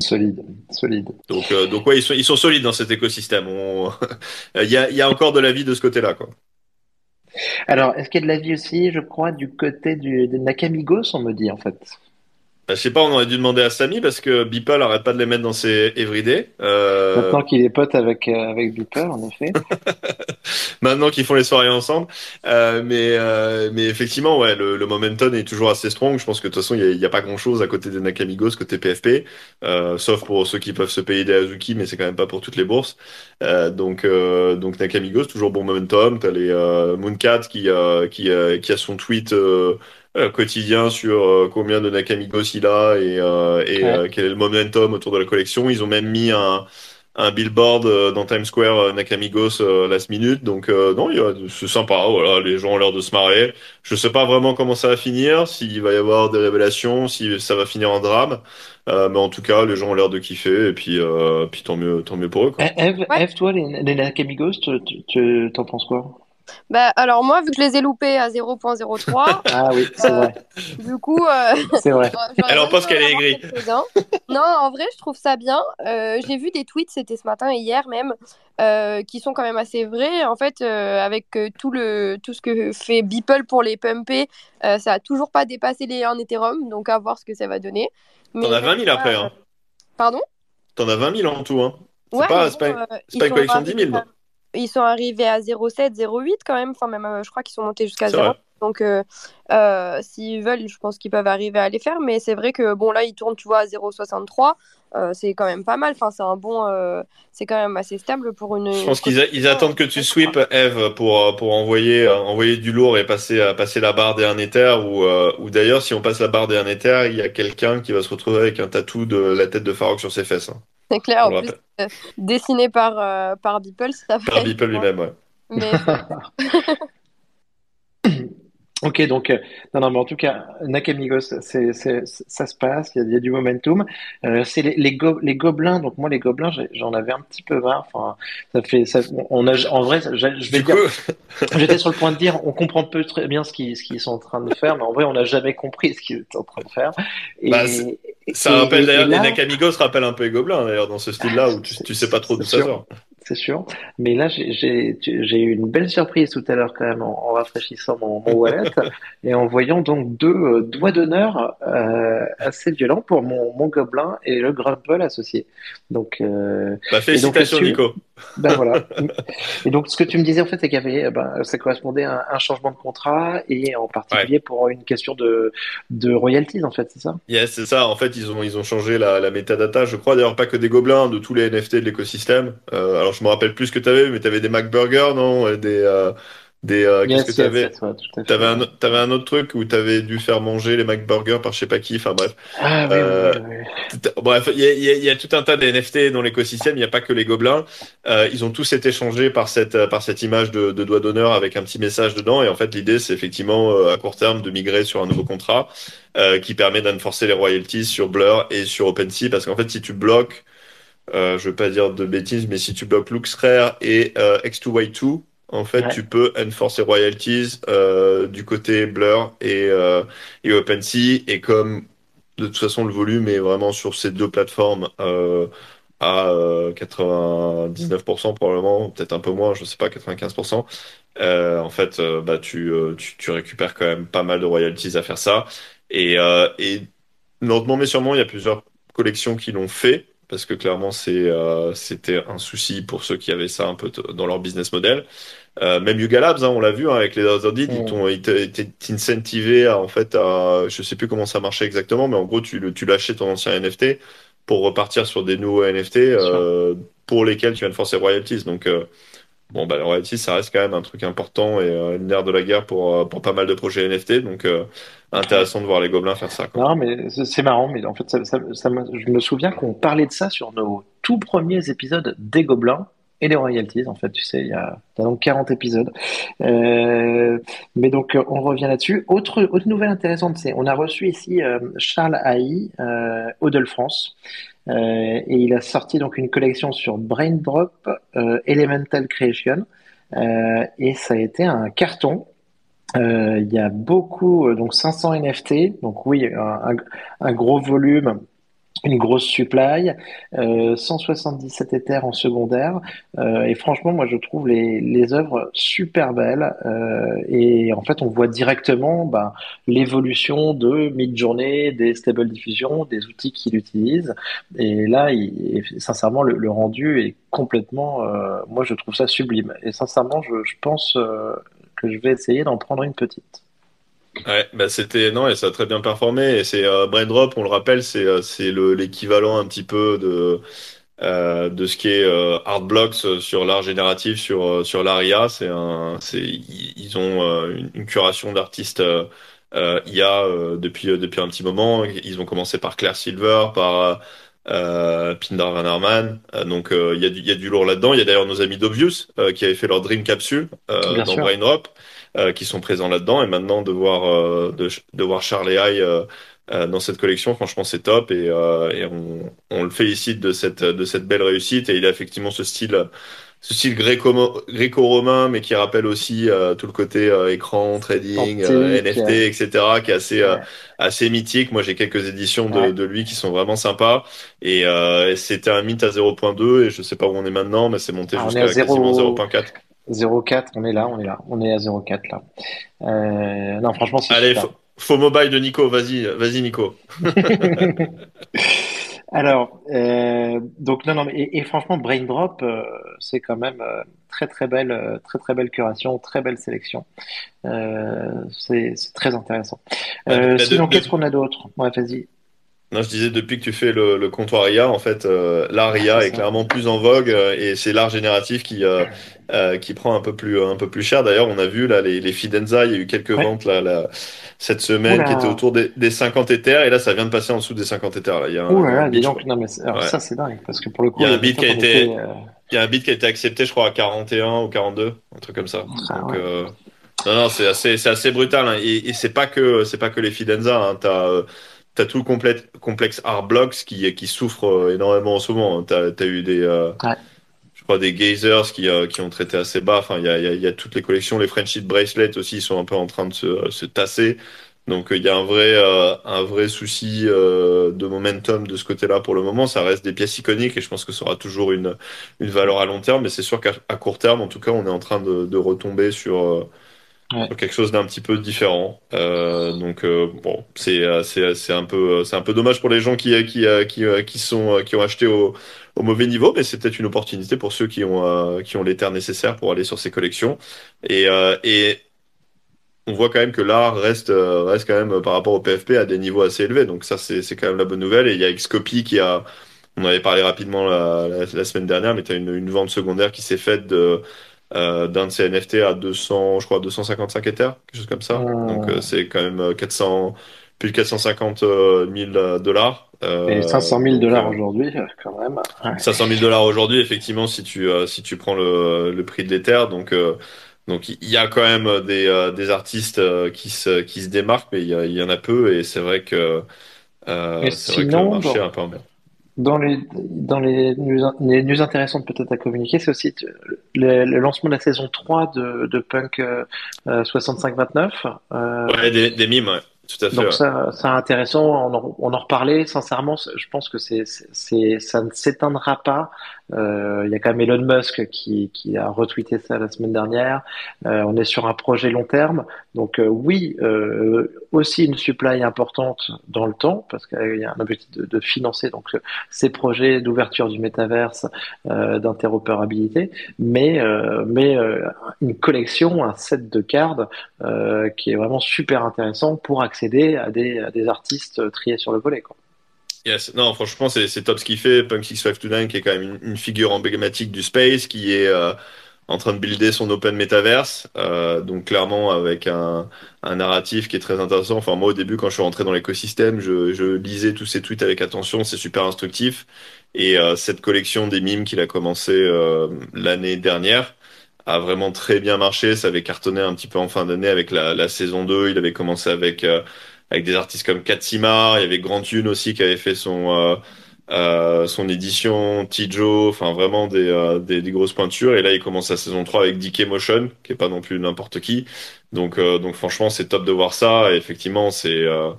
Solide, solide. Donc, euh, donc ouais, ils sont, ils sont solides dans cet écosystème. il, y a, il y a encore de la vie de ce côté-là, quoi. Alors, est-ce qu'il y a de la vie aussi, je crois, du côté du, des Nakamigos, on me dit, en fait? Bah, je sais pas, on aurait dû demander à Samy parce que Beeple arrête pas de les mettre dans ses everyday. Euh... Maintenant qu'il est pote avec euh, avec Beeple, en effet. Maintenant qu'ils font les soirées ensemble, euh, mais euh, mais effectivement, ouais, le, le, momentum est toujours assez strong. Je pense que de toute façon, il y, a, pas grand chose à côté des Nakamigos côté PFP, euh, sauf pour ceux qui peuvent se payer des Azuki, mais c'est quand même pas pour toutes les bourses. Euh, donc donc Nakamigos toujours bon momentum. T'as les Mooncat qui qui qui a son tweet euh, quotidien sur euh, combien de Nakamigos il a et, euh, et quel est le momentum autour de la collection. Ils ont même mis un, un billboard dans Times Square Nakamigos last minute. Donc non, c'est sympa. Voilà, les gens ont l'air de se marrer. Je sais pas vraiment comment ça va finir, s'il va y avoir des révélations, si ça va finir en drame. mais en tout cas, les gens ont l'air de kiffer et puis, puis tant mieux, tant mieux pour eux. Quoi. Eve, Eve toi, les, les Nakamigos, tu t'en penses quoi? Bah, alors moi, vu que je les ai loupés à 0.03, ah oui, c'est vrai. Du coup, euh, c'est vrai. Elle en pense qu'elle est aigrie. non, en vrai, je trouve ça bien. Euh, j'ai vu des tweets, c'était ce matin et hier même, euh, qui sont quand même assez vrais. En fait, avec tout le tout ce que fait Beeple pour les pumper, ça a toujours pas dépassé les 1 Ethereum, donc à voir ce que ça va donner. T'en as 20 000 après. Hein. Pardon? T'en as 20 000 en tout. Hein. C'est pas, pas, une collection de 10 000. Ils sont arrivés à 0,7, 0,8 quand même. Enfin, même, euh, je crois qu'ils sont montés jusqu'à 0. Donc, euh, euh, s'ils veulent, je pense qu'ils peuvent arriver à les faire. Mais c'est vrai que, bon, là, ils tournent, tu vois, à 0,63. c'est quand même pas mal. Enfin, c'est un bon. c'est quand même assez stable pour une. Je pense qu'ils attendent que tu sweep, Eve, pour, pour envoyer, envoyer du lourd et passer, passer la barre des 1 Ether. Ou, ou d'ailleurs, si on passe la barre des 1 Ether, il y a quelqu'un qui va se retrouver avec un tatou de la tête de Farok sur ses fesses. Hein. C'est clair, en plus, euh, dessiné par, euh, par Beeple, ça Par Beeple lui-même, ouais. Mais... Ok, donc, euh, non, non, mais en tout cas, Nakamigos, c'est, c'est, ça se passe, il y, a, y a du momentum. Euh, c'est les, les, les, gobelins, donc moi, les gobelins, j'en avais un petit peu marre. Enfin, ça fait, ça, on a, en vrai, je vais dire, j'étais sur le point de dire, on comprend peu très bien ce qu'ils, ce qu'ils sont en train de faire, mais en vrai, on n'a jamais compris ce qu'ils étaient en train de faire. Et, bah, ça rappelle d'ailleurs, les Nakamigos rappellent un peu les gobelins, d'ailleurs, dans ce style-là, où tu, tu sais pas trop d'où ça sort c'est sûr. Mais là, j'ai eu une belle surprise tout à l'heure quand même en, rafraîchissant mon, wallet et en voyant donc deux euh, doigts d'honneur euh, assez violents pour mon, mon, gobelin et le grumple associé. Donc, euh, bah, félicitations Nico. Ben voilà. et donc ce que tu me disais en fait, c'est qu'il y avait, ben, ça correspondait à un, changement de contrat et en particulier pour une question de, de royalties en fait, c'est ça? Yes, c'est ça. En fait, ils ont ils ont changé la, la metadata. Je crois d'ailleurs pas que des gobelins, de tous les NFT de l'écosystème. Euh, alors je me rappelle plus ce que tu avais, mais tu avais des MacBurgers, non? Des, euh, des euh, qu'est-ce que tu avais T'avais un, avais un autre truc où tu avais dû faire manger les MacBurgers par je sais pas qui. Enfin bref. Ah, oui, euh, Bref, il y a, y a, tout un tas de NFT dans l'écosystème. Il n'y a pas que les gobelins. Euh, ils ont tous été changés par cette par cette image de, de doigt d'honneur avec un petit message dedans. Et en fait, l'idée c'est effectivement à court terme de migrer sur un nouveau contrat qui permet d'enforcer les royalties sur Blur et sur OpenSea parce qu'en fait, si tu bloques euh, je veux pas dire de bêtises, mais si tu bloques LuxRare et euh, X2Y2, en fait, tu peux enforcer royalties euh, du côté Blur et, euh, et OpenSea. Et comme de toute façon le volume est vraiment sur ces deux plateformes euh, à 99% probablement, peut-être un peu moins, je sais pas, 95%. en fait, bah tu, tu, tu récupères quand même pas mal de royalties à faire ça. Et, et lentement mais sûrement, il y a plusieurs collections qui l'ont fait parce que clairement c'est euh, c'était un souci pour ceux qui avaient ça un peu dans leur business model. Euh, même Yuga Labs, hein, on l'a vu hein, avec les Other Deeds, ils t'incentivaient à en fait à je sais plus comment ça marchait exactement, mais en gros tu tu lâchais ton ancien NFT pour repartir sur des nouveaux NFT euh, pour lesquels tu viens de forcer royalties. Donc euh, bon bah les royalties ça reste quand même un truc important et euh, une nerf de la guerre pour pour pas mal de projets NFT. Donc intéressant de voir les gobelins faire ça. Quoi. Non, mais c'est marrant, mais en fait, ça, ça, ça je me souviens qu'on parlait de ça sur nos tout premiers épisodes des gobelins et des royalties. En fait, tu sais, il y a, donc 40 épisodes. Euh, mais donc, on revient là-dessus. Autre, autre nouvelle intéressante, c'est on a reçu ici euh, Charles Haï, euh, Odell France. Euh, et il a sorti donc une collection sur Braindrop euh, Elemental Creation. Euh, et ça a été un carton. Euh, il y a beaucoup, euh, donc 500 NFT, donc oui, un gros volume, une grosse supply, euh, 177 Ethers en secondaire, euh, et franchement, moi je trouve les, les œuvres super belles, euh, et en fait on voit directement ben, l'évolution de mid-journée, des stable diffusion, des outils qu'il utilise, et là, il, sincèrement, le, le, rendu est complètement, euh, moi je trouve ça sublime, et sincèrement, je, je pense que je vais essayer d'en prendre une petite. Ouais, bah c'était non et ça a très bien performé et c'est euh, Braindrop, on le rappelle, c'est euh, c'est l'équivalent un petit peu de euh, de ce qui est euh, Artblocks sur l'art génératif sur sur l'ARIA, c'est un c'est ils ont une, une, curation d'artistes IA depuis depuis un petit moment, ils ont commencé par Claire Silver, par euh, Pindar Van donc il y a du il y a du lourd là-dedans. Il y a d'ailleurs nos amis d'Obvious qui avaient fait leur Dream Capsule dans Braindrop. Euh, qui sont présents là-dedans. Et maintenant, de voir, euh, de, de, voir Charles et euh, dans cette collection, franchement, c'est top. Et, et on, on, le félicite de cette, de cette belle réussite. Et il a effectivement ce style ce style gréco-romain, mais qui rappelle aussi euh, tout le côté euh, écran, trading, euh, NFT, etc., qui est assez assez mythique. Moi, j'ai quelques éditions de, de, lui qui sont vraiment sympas. Et c'était un mythe à 0.2 et je sais pas où on est maintenant, mais c'est monté ah, jusqu'à quasiment 0.4. 0.4, on est là, on est là, on est à 0.4 là. non, franchement, c'est Allez, faux mobile de Nico, vas-y, vas-y Nico. Alors, euh, donc non, non, et, et franchement, Braindrop, euh, c'est quand même euh, très très belle, euh, très très belle curation, très belle sélection. Euh, c'est très intéressant. sinon, qu'est-ce qu'on a d'autre? Ouais, vas-y. Non, je disais depuis que tu fais le, le comptoir IA, en fait, euh, l'art IA est, clairement plus en vogue euh, et c'est l'art génératif qui euh, euh, qui prend un peu plus un peu plus cher. D'ailleurs, on a vu là les, les Fidenza, il y a eu quelques ventes là, là, cette semaine qui étaient autour des, des 50 Ethers et là ça vient de passer en dessous des 50 Ethers. Là. Il y a un, un non mais alors ça c'est dingue parce que pour le coup il y a un bit qui a été il y a un bit qui a été accepté, je crois à 41 ou 42, un truc comme ça. Ah, Donc, non non, c'est assez c'est assez brutal hein. et, et c'est pas que c'est pas que les Fidenza. Hein. T'as T'as tout le complexe Art Blocks qui, qui souffre euh, énormément en ce moment. T'as as eu des, euh, je crois, des Gazers qui, euh, qui ont traité assez bas. Enfin, il y a, y a, toutes les collections. Les Friendship Bracelets aussi sont un peu en train de se, se tasser. Donc, il y a un vrai, un vrai souci de momentum de ce côté-là pour le moment. Ça reste des pièces iconiques et je pense que ça aura toujours une, une valeur à long terme. Mais c'est sûr qu'à court terme, en tout cas, on est en train de, de retomber sur quelque chose d'un petit peu différent. Euh, donc euh, bon, c'est euh, c'est un peu c'est un peu dommage pour les gens qui qui qui qui sont qui ont acheté au au mauvais niveau, mais c'est peut-être une opportunité pour ceux qui ont qui ont les terres nécessaires pour aller sur ces collections. Et et on voit quand même que l'art reste reste quand même par rapport au PFP à des niveaux assez élevés. Donc ça c'est c'est quand même la bonne nouvelle. Et il y a Xcopy qui a on avait parlé rapidement la semaine dernière, mais tu as une, une vente secondaire qui s'est faite de euh, d'un de ces NFT à 200, je crois 255 Ethers, quelque chose comme ça. Donc euh, c'est quand même 400, euh, plus de 450 000 dollars. Et 500 000 dollars aujourd'hui, quand même. 500 000 dollars aujourd'hui, effectivement, si tu si tu prends le, le prix de l'Ether, donc donc il y a quand même des, des artistes qui se qui se démarquent, mais il y, en a peu et c'est vrai que c'est vrai que le marché est un peu en merde. Dans les, dans les news, les news intéressantes peut-être à communiquer, c'est aussi le, le, lancement de la saison 3 de, de Punk euh, 65-29. Euh, ouais, des, des mimes, ouais. Tout à fait, Donc ça, c'est intéressant. On en, on en reparlait. Sincèrement, je pense que c'est, c'est, ça ne s'éteindra pas. Euh, il y a quand même Elon Musk qui, qui a retweeté ça la semaine dernière. Euh, on est sur un projet long terme. Donc euh, oui, aussi une supply importante dans le temps parce qu'il y a un objectif de, de financer donc ces projets d'ouverture du métaverse, d'interopérabilité, mais mais une collection, un set de cartes qui est vraiment super intéressant pour accéder à des, à des artistes triés sur le volet. Quoi. Non, franchement, c'est top ce qu'il fait. Punk 6529, qui est quand même une, figure emblématique du space, qui est euh, en train de builder son open metaverse. Euh, donc, clairement, avec un, un, narratif qui est très intéressant. Enfin, moi, au début, quand je suis rentré dans l'écosystème, je, lisais tous ses tweets avec attention. C'est super instructif. Et euh, cette collection des mimes qu'il a commencé l'année dernière a vraiment très bien marché. Ça avait cartonné un petit peu en fin d'année avec la, la, saison 2. Il avait commencé avec avec des artistes comme Katsimar, il y avait Grand Tune aussi qui avait fait son euh, euh, son édition, Tijo, enfin vraiment des, euh, des, des, grosses pointures. Et là, il commence la saison 3 avec DK Motion, qui est pas non plus n'importe qui. Donc, euh, donc franchement, c'est top de voir ça. Et effectivement, c'est, euh,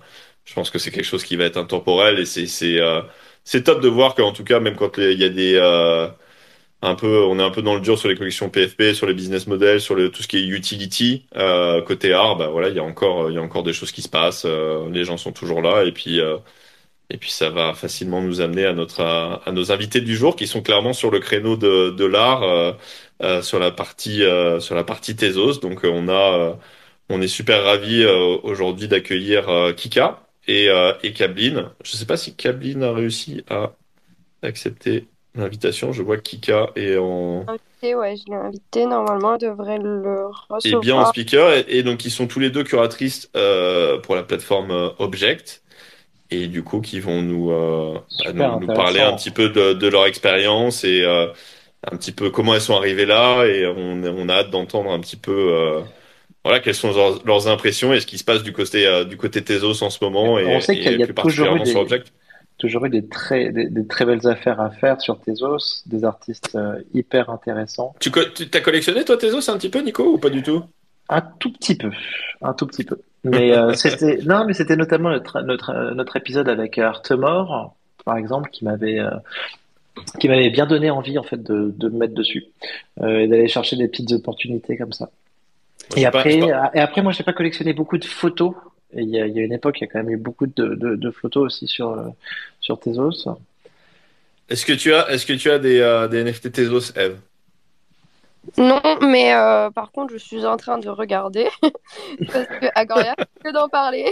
je pense que c'est quelque chose qui va être intemporel et c'est, c'est, c'est top de voir qu'en tout cas, même quand il y a des un peu, on est un peu dans le dur sur les collections PFP, sur les business models, sur le, tout ce qui est utility euh, côté art. Bah voilà, il y a encore, il y a encore des choses qui se passent. Euh, les gens sont toujours là et puis euh, et puis ça va facilement nous amener à notre à, nos invités du jour qui sont clairement sur le créneau de, de l'art euh, sur la partie sur la partie Tezos. Donc on a on est super ravis aujourd'hui d'accueillir Kika et et Kablin. Je sais pas si Kablin a réussi à accepter l'invitation. Je vois que Kika est en. Invité, ouais, je l'ai invité. Normalement, elle devrait le recevoir. Et bien en speaker. Et, et, donc, ils sont tous les deux curatrices euh, pour la plateforme euh, Object. Et du coup, qui vont nous, euh, bah, nous, nous, parler un petit peu de, de leur expérience et euh, un petit peu comment elles sont arrivées là. Et on, on a hâte d'entendre un petit peu. Euh, voilà, quelles sont leurs, leurs, impressions et ce qui se passe du côté, du côté Tezos en ce moment et, on sait qu'il y a plus particulièrement sur Object toujours eu des très, des, très belles affaires à faire sur Tezos, des artistes hyper intéressants. Tu, as collectionné toi Tezos un petit peu, Nico, ou pas du tout? Un tout petit peu, un tout petit peu. Mais c'était non, mais c'était notamment notre, notre, notre épisode avec Artemore, par exemple, qui m'avait qui m'avait bien donné envie en fait de, de me mettre dessus euh, et d'aller chercher des petites opportunités comme ça. et après, et après, moi, j'ai pas collectionné beaucoup de photos. Et il y a, il y a une époque, il y a quand même eu beaucoup de, de, de photos aussi sur euh, sur Tezos. Est-ce que tu as, est-ce que tu as des, euh, des NFT Tezos, Eve? Non, mais euh, par contre, je suis en train de regarder parce que Agoria, que d'en parler.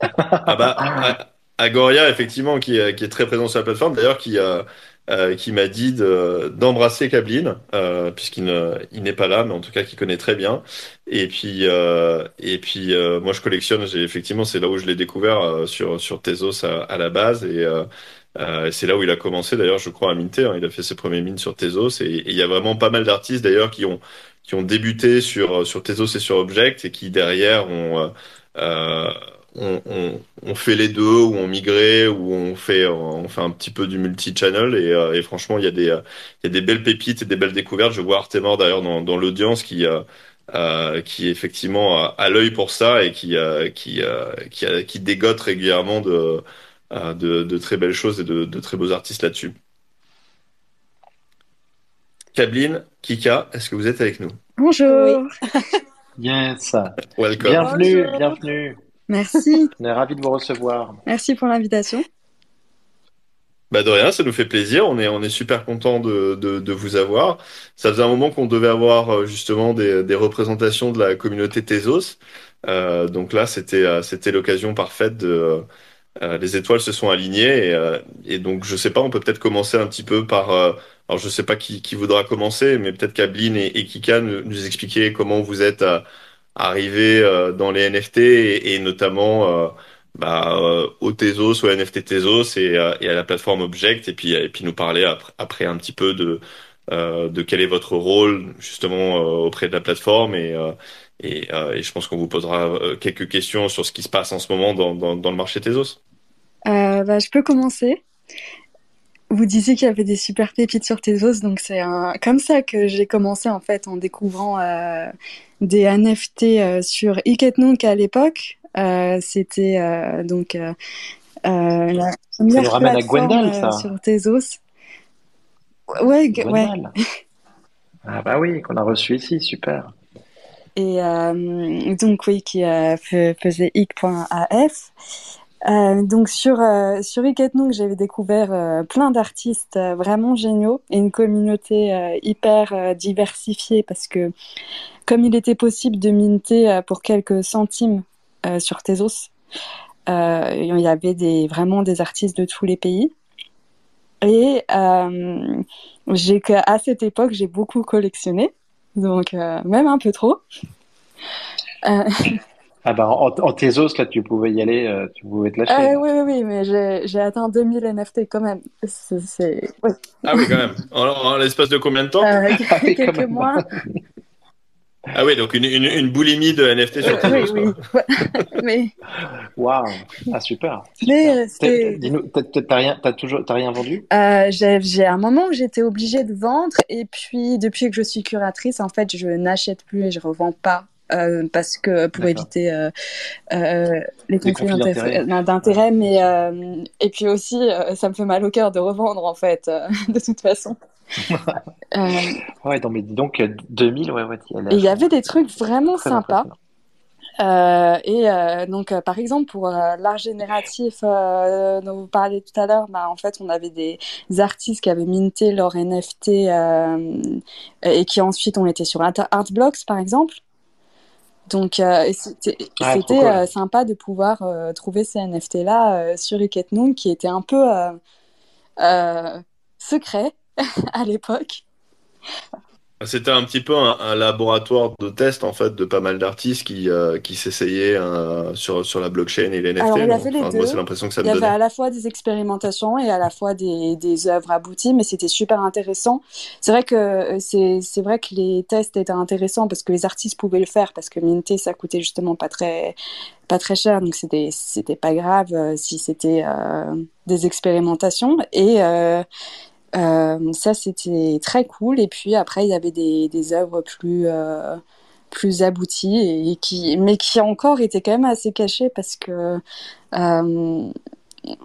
ah bah, Agoria, effectivement, qui est, qui est très présent sur la plateforme, d'ailleurs, qui a euh, qui m'a dit d'embrasser Kablin, euh, puisqu'il n'est pas là, mais en tout cas qu'il connaît très bien. Et puis, euh, et puis moi je collectionne, effectivement c'est là où je l'ai découvert sur, sur Tezos à, la base. Et c'est là où il a commencé d'ailleurs, je crois, à minter. Hein. il a fait ses premiers mines sur Tezos. Et il y a vraiment pas mal d'artistes d'ailleurs qui ont, qui ont débuté sur, sur Tezos et sur Object et qui derrière ont on, fait les deux, ou on migré, ou on fait, on fait un petit peu du multi-channel. Et, euh, franchement, il y, a des, il y a des belles pépites et des belles découvertes. Je vois Artemor d'ailleurs dans, dans l'audience qui, euh, euh, qui effectivement a, l'œil pour ça et qui, qui, qui, qui dégote régulièrement de, de, de, très belles choses et de, de très beaux artistes là-dessus. Kablin, Kika, est-ce que vous êtes avec nous? Bonjour. Yes. Welcome. Bienvenue, bienvenue. Merci. On est ravis de vous recevoir. Merci pour l'invitation. Bah de rien, ça nous fait plaisir. On est, on est super content de, de, de vous avoir. Ça faisait un moment qu'on devait avoir euh, justement des, des représentations de la communauté Tezos. Euh, donc là, c'était, euh, c'était l'occasion parfaite de. Euh, les étoiles se sont alignées et, et, donc je sais pas, on peut peut-être commencer un petit peu par. alors je sais pas qui, qui voudra commencer, mais peut-être qu'Ablin et, et, Kika nous, nous, expliquer comment vous êtes arriver euh, dans les NFT et, notamment euh, bah, euh, au Tezos, au NFT Tezos et, à la plateforme Object et puis, et puis nous parler après, après un petit peu de, de quel est votre rôle justement auprès de la plateforme et, et, je pense qu'on vous posera quelques questions sur ce qui se passe en ce moment dans, dans, le marché Tezos. Bah, je peux commencer. Vous disiez qu'il y avait des super pépites sur Tezos, donc c'est comme ça que j'ai commencé en fait en découvrant des NFT euh, sur Iketnunk à l'époque. Euh, c'était euh, donc euh, la première ça plateforme à ça. sur Tezos. Ouais, ouais. Ah bah oui, qu'on a reçu ici, super. Et donc oui, qui faisait ik.af. Euh, donc sur euh, sur j'avais découvert euh, plein d'artistes euh, vraiment géniaux et une communauté hyper diversifiée parce que comme il était possible de minter pour quelques centimes sur Tezos, il y avait des vraiment des artistes de tous les pays. Et j'ai à cette époque j'ai beaucoup collectionné, donc même un peu trop. Ah bah en, en Tezos, là, tu pouvais y aller, euh, tu pouvais te lâcher. Ah, oui, oui, oui, mais j'ai atteint 2000 NFT quand même. Oui. Ah oui, quand même. En, en l'espace de combien de temps? Euh, ah Quelques mois. Ah oui, donc une, une, une, boulimie de NFT sur Tezos. oui, oui. mais... Waouh, ah super. Mais euh, Dis-nous, t'as rien, t'as toujours, t'as rien vendu? Euh, J'ai un moment où j'étais obligée de vendre, et puis depuis que je suis curatrice, en fait, je n'achète plus et je revends pas euh, parce que pour éviter euh, euh, les conflits d'intérêt, mais et puis aussi ça me fait mal au cœur de revendre en fait de toute façon. ouais, non, mais dis donc 2000, ouais, ouais. Il y avait des trucs vraiment sympas. Euh, et euh, donc, par exemple, pour l'art génératif dont vous parliez tout à l'heure, bah, en fait, on avait des artistes qui avaient minté leur NFT et qui ensuite ont été sur Artblocks, par exemple. Donc, euh, c'était euh, sympa de pouvoir euh, trouver ces NFT-là sur Iketnoon qui était un peu secret à l'époque. C'était un petit peu un, laboratoire de test en fait de pas mal d'artistes qui, euh, qui s'essayaient euh, sur, sur la blockchain et les NFT. Alors, il y avait les deux. Moi, c'est l'impression que ça me Il y avait à la fois des expérimentations et à la fois des, des œuvres abouties, mais c'était super intéressant. C'est vrai que euh, c'est, c'est vrai que les tests étaient intéressants parce que les artistes pouvaient le faire parce que minter ça coûtait justement pas très pas très cher, donc c'était c'était pas grave si c'était des expérimentations et euh, ça, c'était très cool. Et puis après, il y avait des, des œuvres plus, euh, plus abouties, et, qui, mais qui encore étaient quand même assez cachées parce que euh,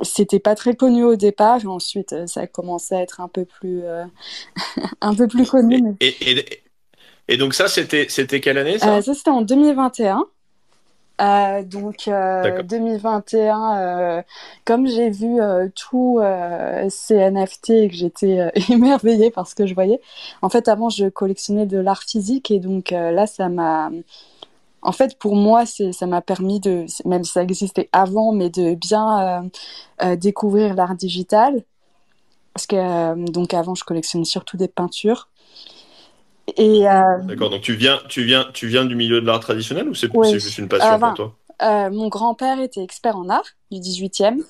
c'était pas très connu au départ. Et ensuite, ça a commencé à être un peu plus, un peu plus connu. Et, et, et, donc ça, c'était, c'était quelle année ça? Ça, c'était en 2021. Euh, donc 2021, euh, euh, comme j'ai vu tous ces NFT et que j'étais émerveillée par ce que je voyais. En fait, avant, je collectionnais de l'art physique et donc là, ça m'a en fait, pour moi, ça m'a permis de, même si ça existait avant, mais de bien découvrir l'art digital. Parce que donc avant, je collectionnais surtout des peintures. Et euh, D'accord, donc tu viens, tu, viens, tu viens du milieu de l'art traditionnel ou c'est juste une passion pour toi euh, Mon grand-père était expert en art du 18e.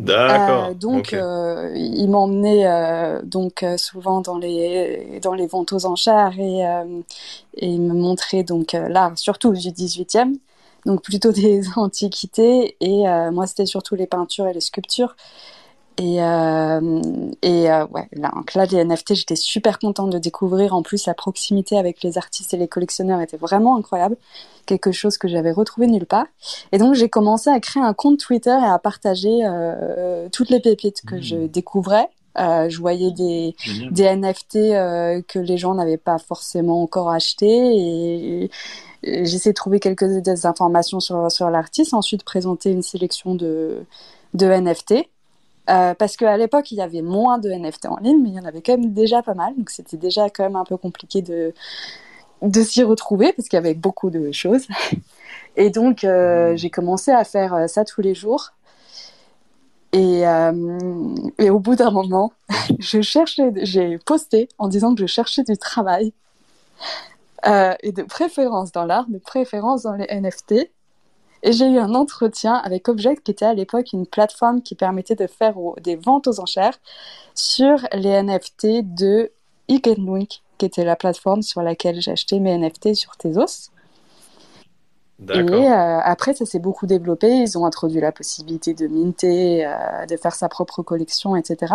D'accord. Euh, donc, il m'emmenait donc souvent dans les dans les ventes aux enchères et, et il me montrait donc l'art surtout du 18e, donc plutôt des antiquités et moi c'était surtout les peintures et les sculptures. Et, euh, et euh, ouais, là, là, les NFT, j'étais super contente de découvrir. En plus, la proximité avec les artistes et les collectionneurs était vraiment incroyable. Quelque chose que j'avais retrouvé nulle part. Et donc, j'ai commencé à créer un compte Twitter et à partager euh, toutes les pépites que je mmh. découvrais. Euh, je voyais des, des NFT euh, que les gens n'avaient pas forcément encore achetés et, et j'essaie de trouver quelques des informations sur, sur l'artiste, ensuite présenter une sélection de, de NFT euh, parce qu'à l'époque, il y avait moins de NFT en ligne, mais il y en avait quand même déjà pas mal. Donc c'était déjà quand même un peu compliqué de, de s'y retrouver parce qu'il y avait beaucoup de choses. Et donc euh, mmh. j'ai commencé à faire euh, ça tous les jours. Et, et au bout d'un moment, je cherchais, j'ai posté en disant que je cherchais du travail. et de préférence dans l'art, de préférence dans les NFT. Et j'ai eu un entretien avec Object, qui était à l'époque une plateforme qui permettait de faire des ventes aux enchères sur les NFT de Ikenlink, qui était la plateforme sur laquelle j'ai acheté mes NFT sur Tezos. Et euh, après, ça s'est beaucoup développé. Ils ont introduit la possibilité de minter, euh, de faire sa propre collection, etc.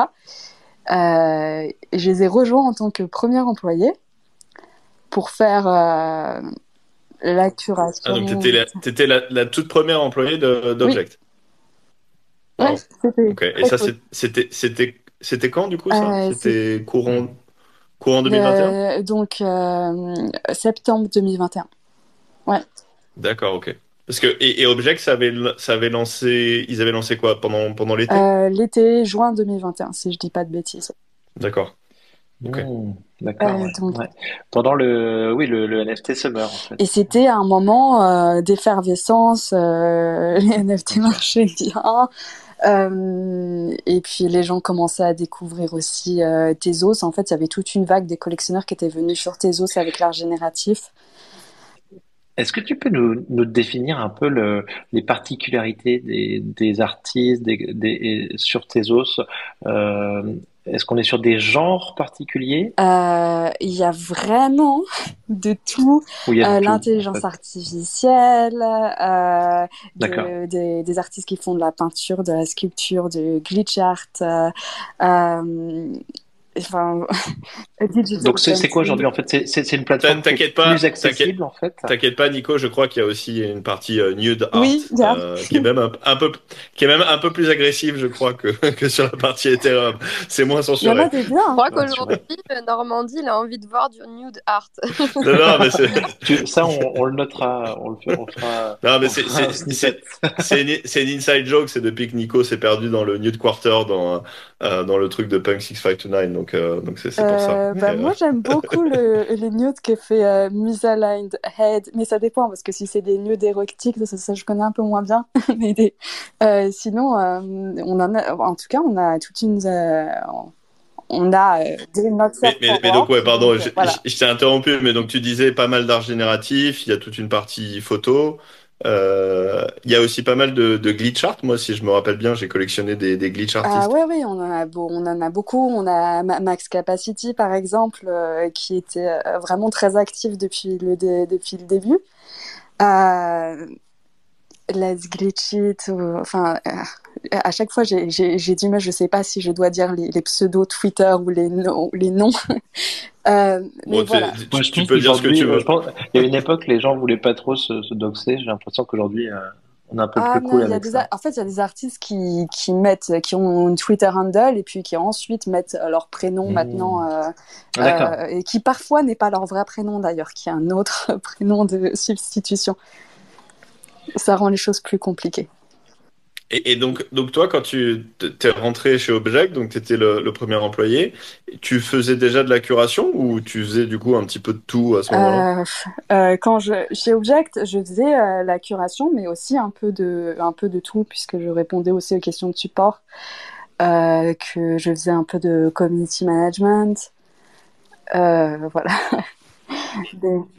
Euh, je les ai rejoints en tant que premier employé pour faire la curation. Ah, donc tu étais, la, la, toute première employée d'Object Oui, ouais, c'était. Et ça, c'était, c'était, c'était quand du coup ça? Euh, C'était courant, courant 2021 euh, Donc euh, septembre 2021. Ouais. D'accord, ok. Parce que, et, Object, ça avait, ça avait lancé, ils avaient lancé quoi pendant, pendant l'été? L'été, juin 2021, si je dis pas de bêtises. D'accord. Mmh, d'accord. Euh, Pendant le, oui, le, le, NFT Summer. En fait. Et c'était un moment euh, d'effervescence. Euh, les NFT marchaient bien. Euh, et puis les gens commençaient à découvrir aussi euh, Tezos. En fait, il y avait toute une vague des collectionneurs qui étaient venus sur Tezos avec l'art génératif. Est-ce que tu peux nous, nous définir un peu le, les particularités des, des artistes des, des, sur Tezos euh, est-ce qu'on est sur des genres particuliers? Euh, Il y a vraiment de tout. Euh, l'intelligence artificielle, euh, des, des, artistes qui font de la peinture, de la sculpture, du glitch art. Enfin, Donc c'est quoi aujourd'hui en fait? C'est une plateforme qui est plus accessible en fait? T'inquiète pas Nico, je crois qu'il y a aussi une partie euh, nude art euh, qui est même un, peu qui est même un peu plus agressive je crois que, que sur la partie Ethereum. C'est moins censuré. Bien, je crois qu'aujourd'hui euh, Normandie il a envie de voir du nude art. non, non mais ça on, on, le notera, on le, on fera. Non mais c'est c'est une, une, inside joke, c'est depuis que Nico s'est perdu dans le nude quarter dans dans le truc de Punk 6529 donc euh, donc c'est pour ça. Euh, bah, moi j'aime beaucoup le, les nudes que fait euh, Misaligned Head, mais ça dépend parce que si c'est des nudes érotiques, ça, ça, je connais un peu moins bien. mais sinon, on en a, en tout cas, on a toute une on a des notes mais, mais, mais, donc ouais pardon je, je t'ai interrompu mais donc tu disais pas mal d'art génératif il y a toute une partie photo euh, il y a aussi pas mal de, de glitch art. Moi, si je me rappelle bien, j'ai collectionné des, des glitch artistes. Ah ouais, oui, on en a, on en a beaucoup. On a Max Capacity, par exemple, euh, qui était euh, vraiment très actif depuis le, depuis le début. Euh, Let's Glitch It, enfin, à chaque fois, j'ai du mal, je sais pas si je dois dire les, les pseudos Twitter ou les, les noms. Euh, mais voilà. tu, peux dire ce que tu veux. il y a une époque, les gens voulaient pas trop se, se doxer. J'ai l'impression qu'aujourd'hui, euh, on est un peu ah, plus cool avec ça. En fait, il y a des artistes qui, qui mettent, qui ont une Twitter handle et puis qui ensuite mettent leur prénom mmh. maintenant, euh, ah, et qui parfois n'est pas leur vrai prénom d'ailleurs, qui a un autre prénom de substitution. Ça rend les choses plus compliquées. Et, donc, donc toi, quand tu t'es rentré chez Object, donc tu étais le, premier employé, tu faisais déjà de la curation ou tu faisais du coup un petit peu de tout à ce moment-là? Euh, euh, Quand je chez Object, je faisais euh, la curation, mais aussi un peu de un peu de tout puisque je répondais aussi aux questions de support, que je faisais un peu de community management, voilà.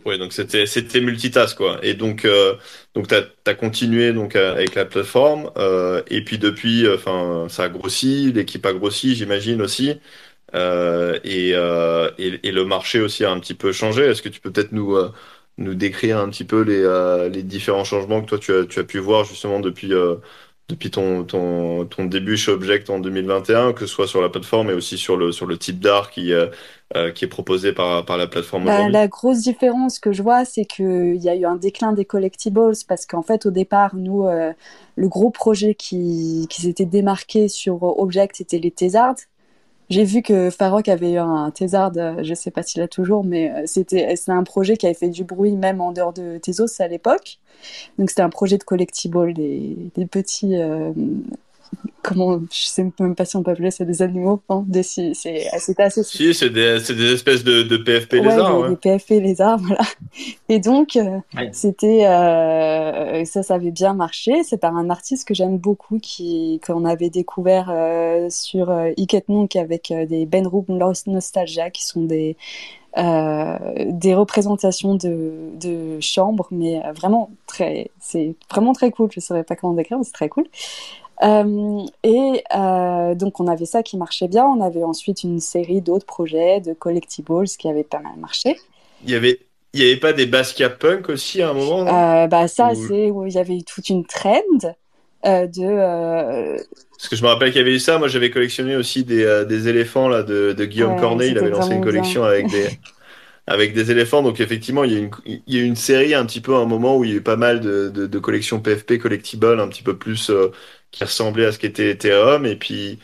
Oui, donc c'était c'était multitask quoi. Et donc euh, donc t'as as continué donc euh, avec la plateforme euh, et puis depuis enfin ça a grossi, l'équipe a grossi, j'imagine aussi. Euh, et, euh, et, et le marché aussi a un petit peu changé. Est-ce que tu peux peut-être nous nous décrire un petit peu les les différents changements que toi tu as tu as pu voir justement depuis depuis ton, ton, ton, début chez Object en 2021, que ce soit sur la plateforme et aussi sur le, sur le type d'art qui, euh, euh, qui est proposé par, par la plateforme bah, La grosse différence que je vois, c'est qu'il y a eu un déclin des collectibles parce qu'en fait, au départ, nous, euh, le gros projet qui, qui s'était démarqué sur Object, c'était les Thésards. J'ai vu que Farok avait eu un Thésard, je ne sais pas s'il a toujours, mais c'était un projet qui avait fait du bruit même en dehors de Tezos à l'époque. Donc c'était un projet de collectible, des, des petits euh, comment je sais même pas si on peut appeler ça des animaux hein, des, c'est c'était assez si c'est des, des espèces de, de PFP lézards ouais, des, PFP lézards voilà. Et donc euh, c'était euh, ça ça avait bien marché. C'est par un artiste que j'aime beaucoup qui qu'on avait découvert euh, sur euh, Monk avec des Ben Lost Nostalgia qui sont des euh, des représentations de, de chambres, mais vraiment très, c'est vraiment très cool. Je ne saurais pas comment décrire, mais c'est très cool. Euh, et euh, donc on avait ça qui marchait bien. On avait ensuite une série d'autres projets de collectibles qui avaient pas mal marché. Il y avait il y avait pas des Basquiat punk aussi à un moment euh, Bah ça c'est où il y avait toute une trend de. Parce que je me rappelle qu'il y avait eu ça. Moi j'avais collectionné aussi des, des éléphants là de, de Guillaume Cornet. Il avait lancé une collection avec des avec des éléphants. Donc effectivement, il y, a une, il y a une série un petit peu à un moment où il y a eu pas mal de, de, de collections PFP collectibles un petit peu plus qui ressemblait à ce qu'était Ethereum. Et puis,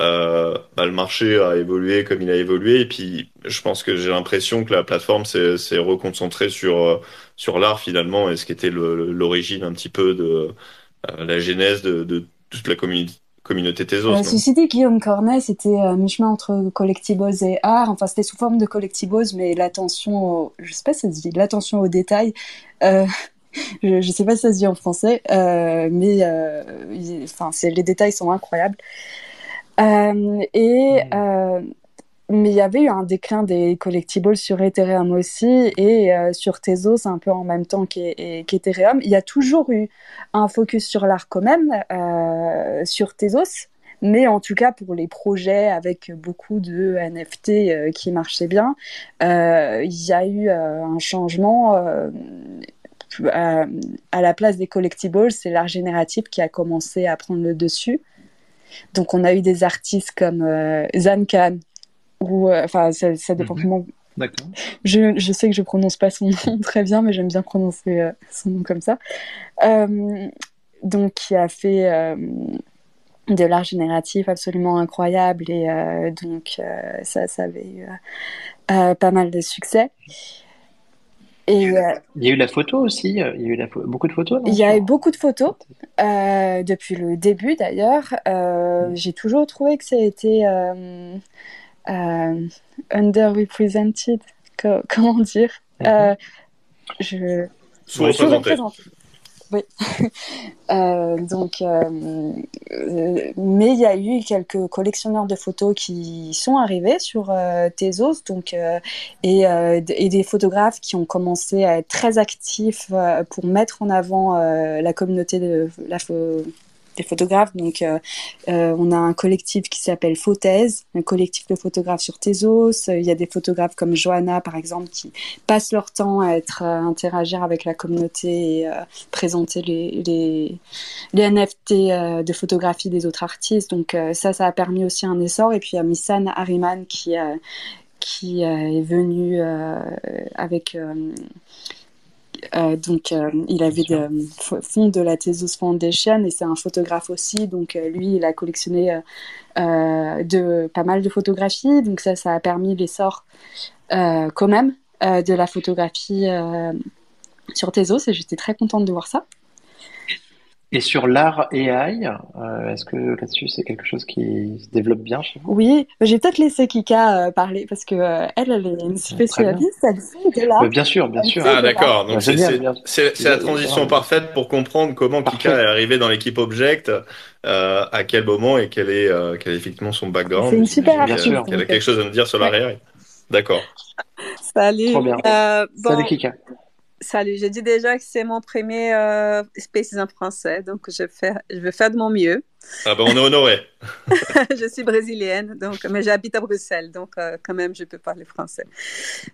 euh, bah, le marché a évolué comme il a évolué. Et puis, je pense que j'ai l'impression que la plateforme s'est reconcentrée sur, euh, sur l'art finalement et ce qui était l'origine un petit peu de euh, la genèse de, de toute la communauté communauté Tezos. Euh, ceci dit, Guillaume Cornet, c'était euh, mi-chemin entre collectibles et art. Enfin, c'était sous forme de collectibles, mais l'attention, je sais pas si ça se dit, l'attention aux détails. Euh, je ne sais pas si ça se dit en français, euh, mais enfin, les détails sont incroyables. Et mmh. Mais il y avait eu un déclin des collectibles sur Ethereum aussi et sur Tezos un peu en même temps qu'Ethereum. Il y a toujours eu un focus sur l'art quand même sur Tezos. Mais en tout cas, pour les projets avec beaucoup de NFT qui marchaient bien, il y a eu un changement à, la place des collectibles, c'est l'art génératif qui a commencé à prendre le dessus. Donc on a eu des artistes comme euh, Zankan, ou euh, enfin ça, dépend vraiment. Je, je, sais que je prononce pas son nom très bien, mais j'aime bien prononcer euh, son nom comme ça. donc qui a fait de l'art génératif absolument incroyable et donc ça, ça avait eu pas mal de succès. Euh, il y a eu la photo aussi, euh, il y a eu beaucoup de photos. il y a eu beaucoup de photos euh, depuis le début d'ailleurs. Mm. J'ai toujours trouvé que ça a été underrepresented, comment dire. Mm-hmm. je... Sous-représenté. oui. Euh, donc, euh, mais il y a eu quelques collectionneurs de photos qui sont arrivés sur Tezos, donc et, et, des photographes qui ont commencé à être très actifs pour mettre en avant la communauté de la photographes. Donc, euh, euh, on a un collectif qui s'appelle Phothèse, un collectif de photographes sur Tezos. Il y a des photographes comme Johanna, par exemple, qui passent leur temps à être interagir avec la communauté et présenter les, les, les NFT euh, de photographie des autres artistes. Donc, ça, ça a permis aussi un essor. Et puis, il y a Missan Hariman qui qui est venu avec euh, donc, euh, il avait de, fond de la Tezos Foundation et c'est un photographe aussi. Donc, euh, lui, il a collectionné de pas mal de photographies. Donc, ça, ça a permis l'essor quand même de la photographie sur Tezos et j'étais très contente de voir ça. Et sur l'art AI, euh, est-ce que là-dessus c'est quelque chose qui se développe bien chez vous? Oui, j'ai peut-être laissé Kika euh, parler parce que euh, elle, elle est une spécialiste, elle fait de l'art. bien sûr, bien sûr. Ah d'accord, donc c'est la transition parfaite pour comprendre comment Kika est arrivée dans l'équipe Object, à quel moment et quel est, quel est effectivement son background. C'est une super artiste. Elle a quelque chose à nous dire sur l'art AI. D'accord. Salut. Trop bien. Bon, Salut Kika. Salut, j'ai dit déjà que c'est mon premier euh, Spaces en français, donc je, fais, je vais faire de mon mieux. Ah ben on est honoré. je suis brésilienne, donc, mais j'habite à Bruxelles, donc euh, quand même je peux parler français.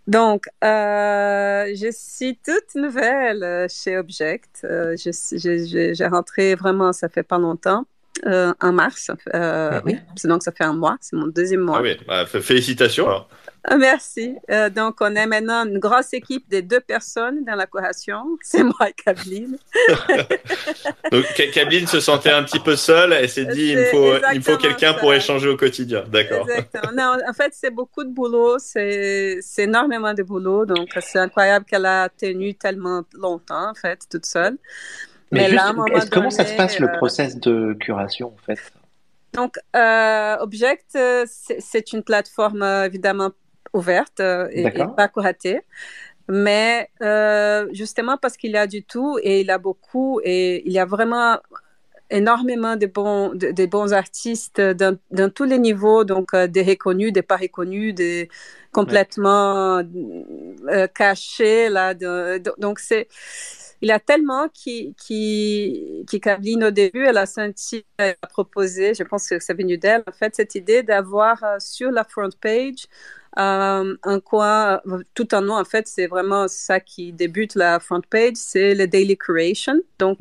Donc, euh, je suis toute nouvelle chez Object. j'ai rentré vraiment, ça fait pas longtemps. en mars, mhm. oui, donc ça fait un mois, c'est mon deuxième mois. Ah oui, bah, félicitations alors. Ah, merci. Euh, donc, on est maintenant une grosse équipe de deux personnes dans la cohésion. C'est moi et Kabyline. donc, Kabyline se sentait un petit peu seule et s'est dit, il me faut, il faut quelqu'un pour échanger au quotidien. D'accord. Exactement. Non, en fait, c'est beaucoup de boulot. C'est énormément de boulot. Donc, c'est incroyable qu'elle a tenu tellement longtemps, en fait, toute seule. Mais, là, comment ça se passe le euh, process de curation, en fait? Donc, euh, Object, c'est une plateforme évidemment ouverte euh, et, pas curatée. Mais euh, justement parce qu'il y a du tout et il a beaucoup et il y a vraiment énormément de bons, de, bons artistes dans, dans, tous les niveaux, donc euh, des reconnus, des pas reconnus, des complètement cachés. Là, donc, c'est il y a tellement qui, qui, qui au début, elle a senti, elle a proposé, je pense que c'est venu d'elle, en fait, cette idée d'avoir sur la front page euh, un coin, tout en nom, en fait, c'est vraiment ça qui débute la front page, c'est le daily creation. Donc,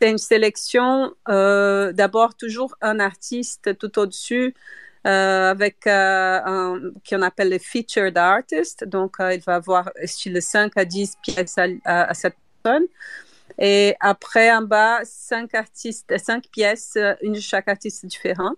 c'est une sélection, euh, d'abord toujours un artiste tout au-dessus, euh, avec euh, un qu'on appelle le featured artist. Donc, il va avoir style 5 à 10 pièces à, cette personne. Et après, en bas, 5 artistes, cinq pièces, une de chaque artiste différent.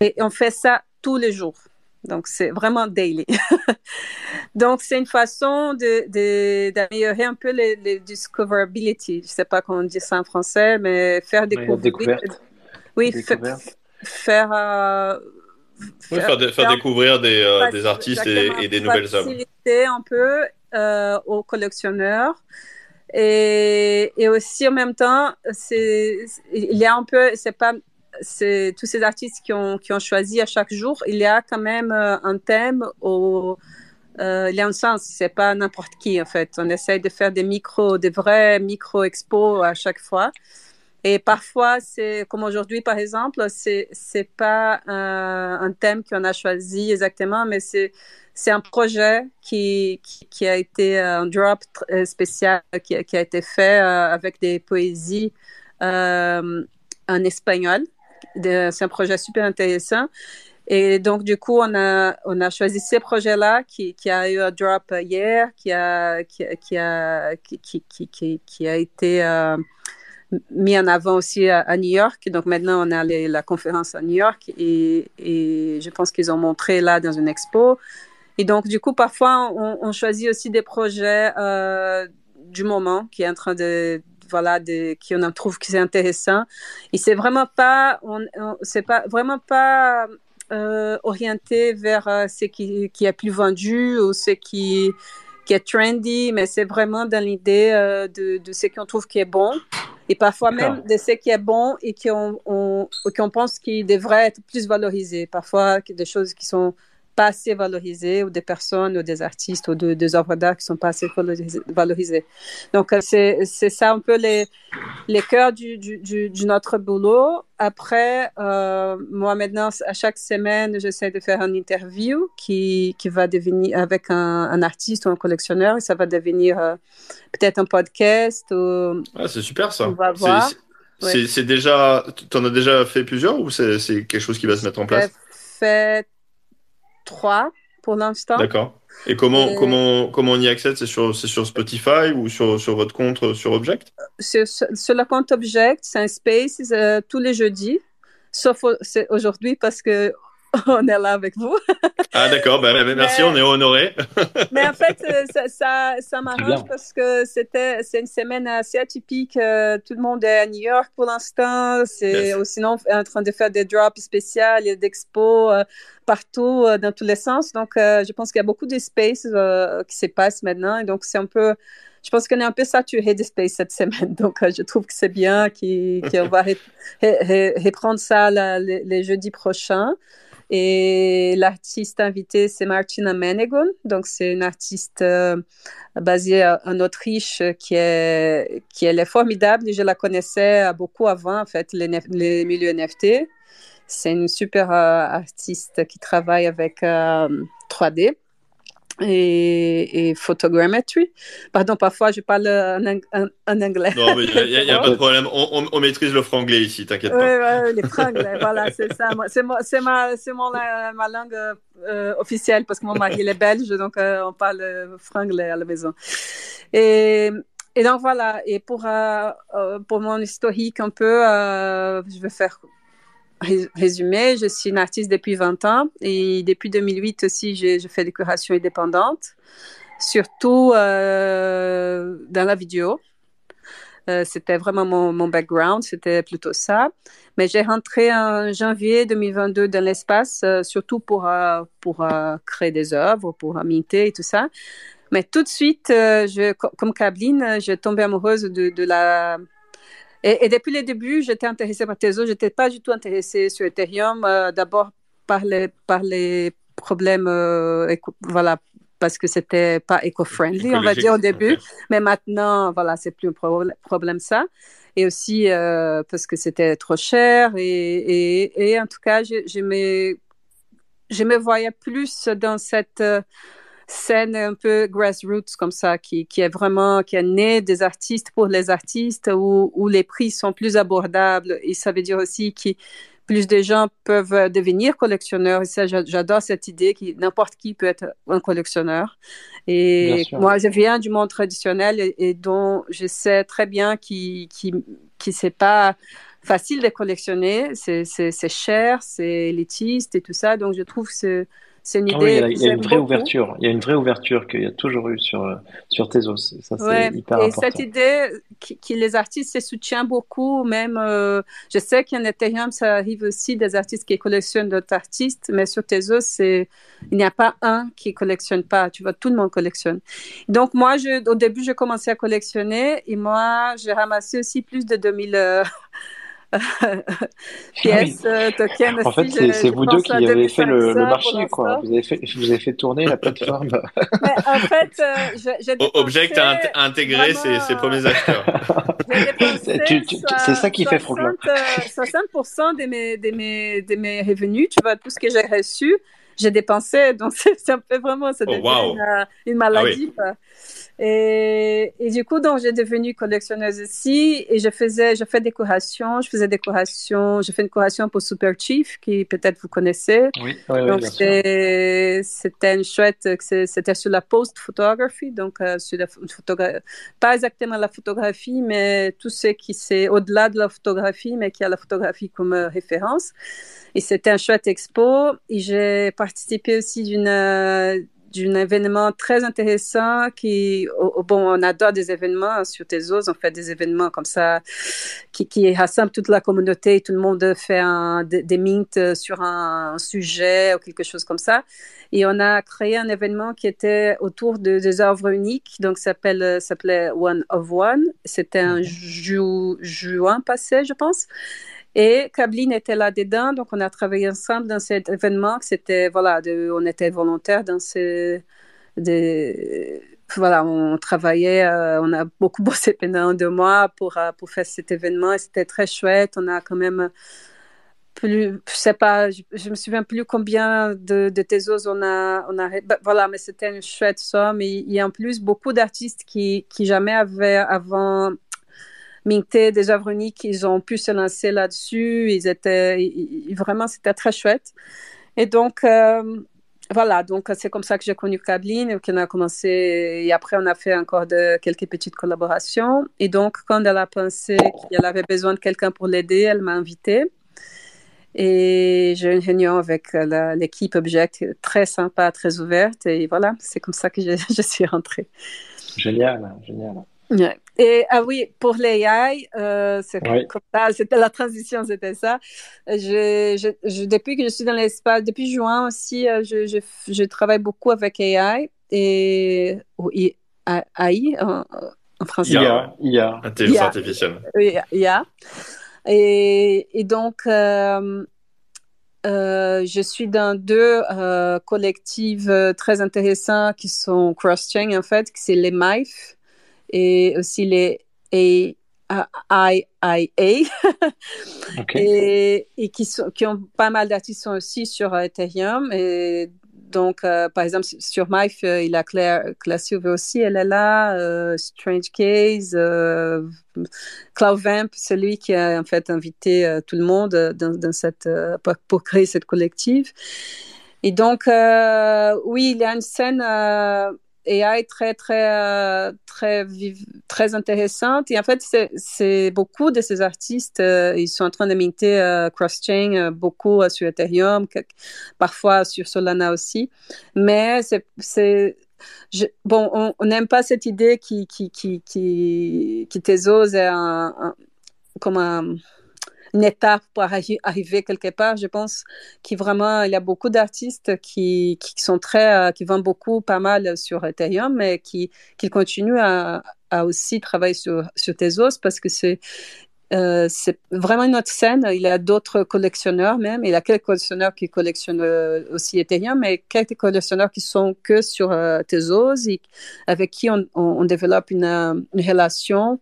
Et on fait ça tous les jours. Donc, c'est vraiment daily. Donc, c'est une façon d'améliorer un peu les, discoverability. Je ne sais pas comment on dit ça en français, mais faire découvrir. Oui, faire, euh, faire, découvrir des, euh, artistes et, des nouvelles œuvres. Faciliter un peu euh, aux collectionneurs. Et, et, aussi en même temps, c'est il y a un peu, c'est pas tous ces artistes qui ont, qui ont choisi à chaque jour, il y a quand même euh, un thème euh, il y a un sens, c'est pas n'importe qui en fait. On essaye de faire des micros, des vrais micro-expos à chaque fois. Et parfois, c'est comme aujourd'hui par exemple, c'est c'est pas un, un thème qu'on a choisi exactement, mais c'est un projet qui, qui, a été un drop spécial qui, a été fait euh, avec des poésies en espagnol c'est un projet super intéressant. Et donc, du coup, on a, on a choisi ces projets-là qui, qui a eu un drop hier, qui a, qui, qui a, qui, a été euh, mis en avant aussi à, New York. Donc, maintenant, on a la conférence à New York et, je pense qu'ils ont montré là dans une expo. Et donc, du coup, parfois, on, on choisit aussi des projets euh, du moment qui est en train de, voilà, qui on trouve que c'est intéressant. Et c'est vraiment pas, on, c'est pas vraiment pas euh, orienté vers euh, ce qui, qui est plus vendu ou ce qui qui est trendy, mais c'est vraiment dans l'idée de, de ce qu'on trouve qui est bon. Et parfois même de ce qui est bon et qu'on on, qu'on pense qu'il devrait être plus valorisé. Parfois des choses qui sont pas assez valorisées ou des personnes ou des artistes ou des œuvres d'art qui sont pas assez valorisées. Donc, euh, c'est ça un peu les, les cœurs du, du, du, notre boulot. Après, euh, moi maintenant, à chaque semaine, j'essaie de faire une interview qui, qui va devenir avec un, un, artiste ou un collectionneur et ça va devenir euh, peut-être un podcast. Ou, ah, c'est super ça. On va voir. C'est déjà, tu en as déjà fait plusieurs ou c'est quelque chose qui va se mettre en place? Fait trois pour l'instant. D'accord. Et comment, comment, comment on y accède? C'est sur, sur Spotify ou sur, sur votre compte sur Object? Sur, sur, le compte Object, c'est un space euh, tous les jeudis, sauf aujourd'hui parce que on est là avec vous. ah d'accord, ben, ben, merci, on est honoré. mais en fait, euh, ça, ça, ça m'arrange parce que c'était c'est une semaine assez atypique. Euh, tout le monde est à New York pour l'instant. C'est sinon en train de faire des drops spéciaux, des expos euh, partout dans tous les sens. Donc, je pense qu'il y a beaucoup de space qui se passent maintenant. Et donc, c'est un peu je pense qu'on est un peu saturé de space cette semaine. Donc, je trouve que c'est bien qu'on va reprendre ça les, jeudis prochains. Et l'artiste invité, c'est Martina Menegon. Donc, c'est une artiste euh, basée en Autriche qui est, qui est formidable. Je la connaissais beaucoup avant, en fait, les, les milieux NFT. C'est une super euh, artiste qui travaille avec 3D. Euh, et, et photogrammetry. Pardon, parfois je parle en, anglais. Non, mais il n'y a, pas de problème. On, on, maîtrise le franglais ici, t'inquiète pas. Oui, oui, les franglais, voilà, c'est ça. C'est ma, ma, ma langue euh, officielle parce que mon mari il est belge, donc euh, on parle franglais à la maison. Et, et donc voilà, et pour, euh, pour mon historique un peu, je vais faire résumé, je suis une artiste depuis 20 ans et depuis 2008 aussi, je, fais des curations indépendantes, surtout euh, dans la vidéo. Euh, c'était vraiment mon, background, c'était plutôt ça. Mais j'ai rentré en janvier 2022 dans l'espace, euh, surtout pour, pour créer des œuvres, pour minter et tout ça. Mais tout de suite, je, comme Cabline, j'ai tombé amoureuse de, de la et, depuis le début, j'étais intéressée par Tezos. Je n'étais pas du tout intéressée sur Ethereum. Euh, d'abord par les, par les problèmes, euh, voilà, parce que c'était pas éco-friendly, on va dire au début. Mais maintenant, voilà, c'est plus un problème ça. Et aussi euh, parce que c'était trop cher. Et, et, et, en tout cas, je, je, me, je me voyais plus dans cette scène un peu grassroots comme ça, qui, qui est vraiment, qui est née des artistes pour les artistes, où, où les prix sont plus abordables. Et ça veut dire aussi que plus de gens peuvent devenir collectionneurs. Et ça, j'adore cette idée que n'importe qui peut être un collectionneur. Et moi, je viens du monde traditionnel et, dont je sais très bien qui qui qui c'est pas facile de collectionner, c'est cher, c'est élitiste et tout ça. Donc, je trouve que c'est une ah il y a, une vraie ouverture. Il y a une vraie ouverture qu'il y a toujours eu sur, sur Tezos. Ça, c'est hyper et cette idée que, les artistes se soutiennent beaucoup, même, euh, je sais qu'en Ethereum, ça arrive aussi des artistes qui collectionnent d'autres artistes, mais sur Tezos, c'est, il n'y a pas un qui collectionne pas. Tu vois, tout le monde collectionne. Donc, moi, je, au début, j'ai commencé à collectionner et moi, j'ai ramassé aussi plus de 2000, pièces, ah token En fait, c'est vous deux qui avez fait le, marché, quoi. Vous avez, fait, vous avez fait tourner la plateforme. en fait, euh, Object a intégré ses, ses, premiers acheteurs. C'est ça qui fait Franklin. 60% de mes, de, mes, de mes revenus, tu vois, tout ce que j'ai reçu, j'ai dépensé. Donc, c'est un peu vraiment, ça oh, une, une, maladie. Ah et, et, du coup, donc, j'ai devenu collectionneuse aussi et je faisais, je fais des décorations, je faisais décorations, je fais une décoration pour Super Chief, qui peut-être vous connaissez. Oui, oui, donc, c'était une chouette, c'était sur la post-photographie, donc, euh, sur la photographie, pas exactement la photographie, mais tout ce qui c'est au-delà de la photographie, mais qui a la photographie comme euh, référence. Et c'était un chouette expo. Et j'ai participé aussi d'une, euh, d'un événement très intéressant qui, bon, on adore des événements sur Tezos, on fait des événements comme ça qui, qui rassemblent toute la communauté, tout le monde fait un, des, des mints sur un, sujet ou quelque chose comme ça. Et on a créé un événement qui était autour de, des œuvres uniques, donc s'appelle s'appelait One of One. C'était un juin passé, je pense. Et Kablin était là-dedans, donc on a travaillé ensemble dans cet événement. C'était, voilà, on était volontaires dans ces. voilà, on travaillait, euh, on a beaucoup bossé pendant deux mois pour, euh, pour faire cet événement et c'était très chouette. On a quand même plus, je sais pas, je, me souviens plus combien de, de thésos on a, on a, bah, voilà, mais c'était une chouette somme. Et a en plus beaucoup d'artistes qui, qui jamais avaient avant minté des œuvres uniques, ils ont pu se lancer là-dessus. Ils étaient, vraiment, c'était très chouette. Et donc, euh, voilà, donc c'est comme ça que j'ai connu Kablin, qu'on a commencé, et après on a fait encore de, quelques petites collaborations. Et donc, quand elle a pensé qu'elle avait besoin de quelqu'un pour l'aider, elle m'a invitée. Et j'ai une réunion avec l'équipe Object très sympa, très ouverte. Et voilà, c'est comme ça que je suis rentrée. Génial, génial. Et ah oui, pour l'AI, euh, c'est comme ça, c'était la transition, c'était ça. Je, je, depuis que je suis dans l'espace, depuis juin aussi, euh, je, je, je, travaille beaucoup avec AI et ou AI en, en français. IA, IA. Intelligence artificielle. IA. Et, et donc, euh, euh, je suis dans deux euh, collectifs très intéressants qui sont cross-chain en fait, c'est les MIFE et aussi les AIIA et, et qui, sont, qui ont pas mal d'artistes aussi sur Ethereum. Et donc, euh, par exemple, sur MIFE, euh, il a Claire, Claire aussi, elle est là, euh, Strange Case, Cloud c'est lui qui a en fait invité tout le monde dans, dans cette, pour, créer cette collective. Et donc, oui, il y a une scène AI très, très, euh, très, très intéressante. Et en fait, c'est beaucoup de ces artistes, euh, ils sont en train de minter euh, cross-chain, beaucoup sur Ethereum, parfois sur Solana aussi. Mais c'est bon, on n'aime pas cette idée qui, qui, qui, qui, qui est comme un une étape pour arriver quelque part. Je pense qu'il vraiment, il y a beaucoup d'artistes qui, qui sont très, euh, qui vendent beaucoup, pas mal sur Ethereum, mais qui, qui continuent à, aussi travailler sur, sur Tezos parce que c'est, euh, c'est vraiment une autre scène. Il y a d'autres collectionneurs même. Il y a quelques collectionneurs qui collectionnent euh, aussi Ethereum, mais quelques collectionneurs qui sont que sur Tezos et avec qui on, développe une relation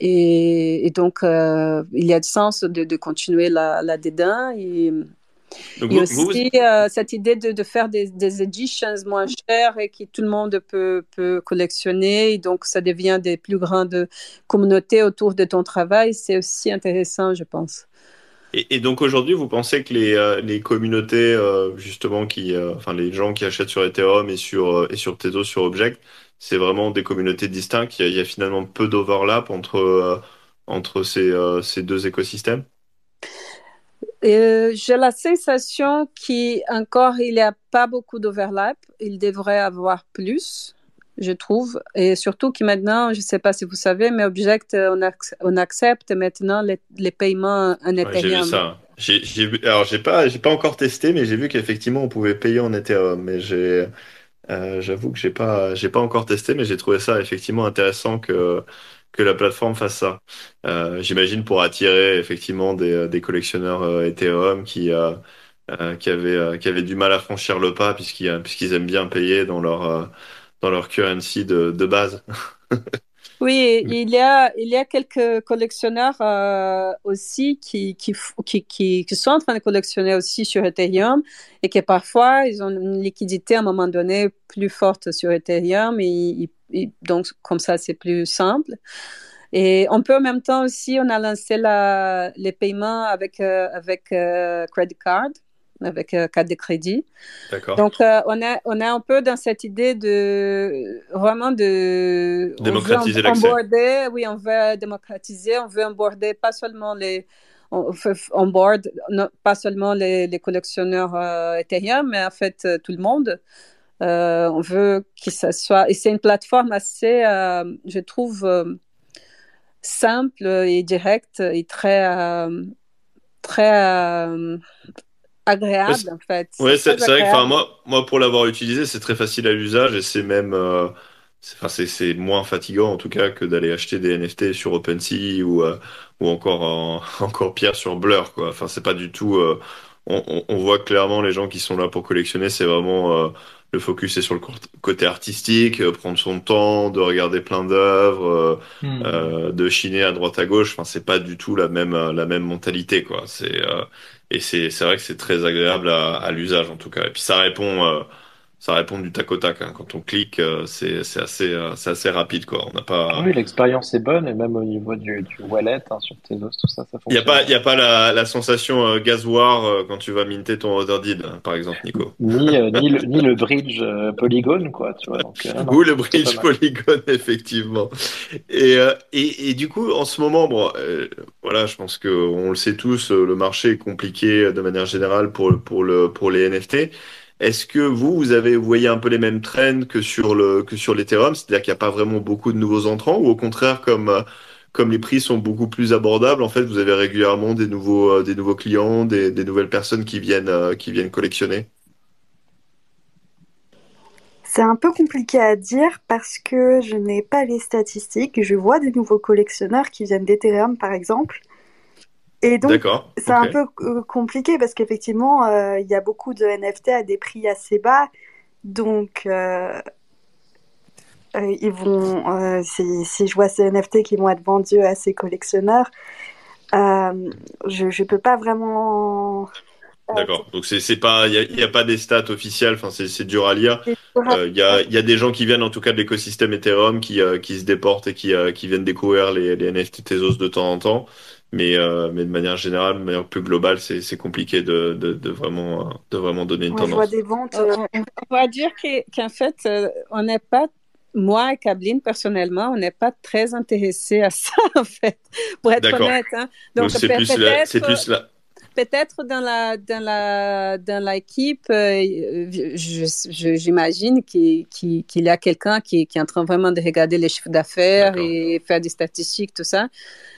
et, donc, euh, il y a du sens de, de continuer là-dedans. Là et, et aussi euh, cette idée de, de faire des, des, editions moins chères et que tout le monde peut, peut collectionner. Et donc, ça devient des plus grandes communautés autour de ton travail. C'est aussi intéressant, je pense. Et, donc aujourd'hui, vous pensez que les, euh, les communautés, justement, qui, enfin les gens qui achètent sur Ethereum et sur, et sur Tezos, sur Object, c'est vraiment des communautés distinctes. Il y a, finalement peu d'overlap entre, euh, entre ces, euh, ces, deux écosystèmes. Euh, j'ai la sensation qu'encore il n'y a pas beaucoup d'overlap. Il devrait avoir plus, je trouve. Et surtout que maintenant, je ne sais pas si vous savez, mais Object, on, on accepte maintenant les, les paiements en Ethereum. j'ai vu ça. Alors, j'ai pas, pas encore testé, mais j'ai vu qu'effectivement, on pouvait payer en Ethereum. Mais j'ai, euh, j'avoue que j'ai pas, j'ai pas encore testé, mais j'ai trouvé ça effectivement intéressant que que la plateforme fasse ça. Euh, j'imagine pour attirer effectivement des, des collectionneurs euh, Ethereum qui qui avaient qui avaient du mal à franchir le pas puisqu'ils puisqu'ils aiment bien payer dans leur dans leur currency de, de base. Oui, il y a, il y a quelques collectionneurs euh, aussi qui, qui, qui, qui, sont en train de collectionner aussi sur Ethereum et qui parfois, ils ont une liquidité à un moment donné plus forte sur Ethereum et, donc comme ça, c'est plus simple. Et on peut en même temps aussi, on a lancé la, les paiements avec, euh, avec euh, credit card avec euh, carte de crédit. Donc, euh, on, est, on est un peu dans cette idée de vraiment de démocratiser l'accès. Oui, on veut démocratiser, on veut onboarder pas seulement les on, on board pas seulement les, les collectionneurs euh, Ethereum, mais en fait tout le monde. on veut que ça soit. Et c'est une plateforme assez, je trouve, simple et directe et très, très agréable en fait. Oui, c'est vrai que moi, moi, pour l'avoir utilisé, c'est très facile à l'usage et c'est même. Enfin, c'est moins fatigant en tout cas que d'aller acheter des NFT sur OpenSea ou, euh, ou encore, encore pire sur Blur. Quoi. Enfin, c'est pas du tout. Euh, on, on, voit clairement les gens qui sont là pour collectionner, c'est vraiment euh, le focus est sur le côté artistique, prendre son temps, de regarder plein d'œuvres, hmm. de chiner à droite à gauche. Enfin, c'est pas du tout la même la même mentalité quoi. C'est et c'est c'est vrai que c'est très agréable à, à l'usage en tout cas. Et puis ça répond ça répond du tac au tac. Hein. Quand on clique, euh, c'est assez, euh, c'est assez rapide. Quoi. On pas... Oui, l'expérience est bonne, et même au niveau du, du wallet, hein, sur Tezos, tout ça, ça fonctionne. Il n'y a pas, y a pas la, la sensation euh, gasoire quand tu vas minter ton Otherdeed, hein, par exemple, Nico. ni, ni, le, ni le bridge Polygon, quoi. Tu vois, donc, Ou le bridge Polygon, effectivement. Et, et, et, du coup, en ce moment, bon, voilà, je pense qu'on le sait tous, le marché est compliqué de manière générale pour, pour, le, pour les NFT. Est-ce que vous, vous avez vous voyez un peu les mêmes trends que sur le que l'Ethereum, c'est-à-dire qu'il n'y a pas vraiment beaucoup de nouveaux entrants, ou au contraire, comme euh, comme les prix sont beaucoup plus abordables, en fait, vous avez régulièrement des nouveaux euh, clients, des, des nouvelles personnes qui viennent euh, qui viennent collectionner? C'est un peu compliqué à dire parce que je n'ai pas les statistiques. Je vois des nouveaux collectionneurs qui viennent d'Ethereum, par exemple, et donc, c'est un peu euh, compliqué parce qu'effectivement, euh, il y a beaucoup de NFT à des prix assez bas. Donc, euh, ils vont, si, je vois ces NFT qui vont être vendus à ces collectionneurs, je ne peux pas vraiment. D'accord. Donc c'est pas, il n'y a, pas des stats officielles. Enfin, c'est dur à lire. Il y, a, y, a, des gens qui viennent en tout cas de l'écosystème Ethereum qui, qui se déportent et qui, qui viennent découvrir les, les NFT Tezos de temps en temps. Mais, euh, mais de manière générale, de manière plus globale, c'est compliqué de, de, de, vraiment, de vraiment donner une tendance. Je vois des ventes. Euh, on va dire qu'en fait, euh, on n'est pas moi et Kablin, personnellement, on n'est pas très intéressé à ça, en fait, pour être honnête. Hein. Donc, c'est plus, plus là. Peut-être dans la dans la dans l'équipe, j'imagine qu'il y a quelqu'un qui, qui, est en train vraiment de regarder les chiffres d'affaires et faire des statistiques, tout ça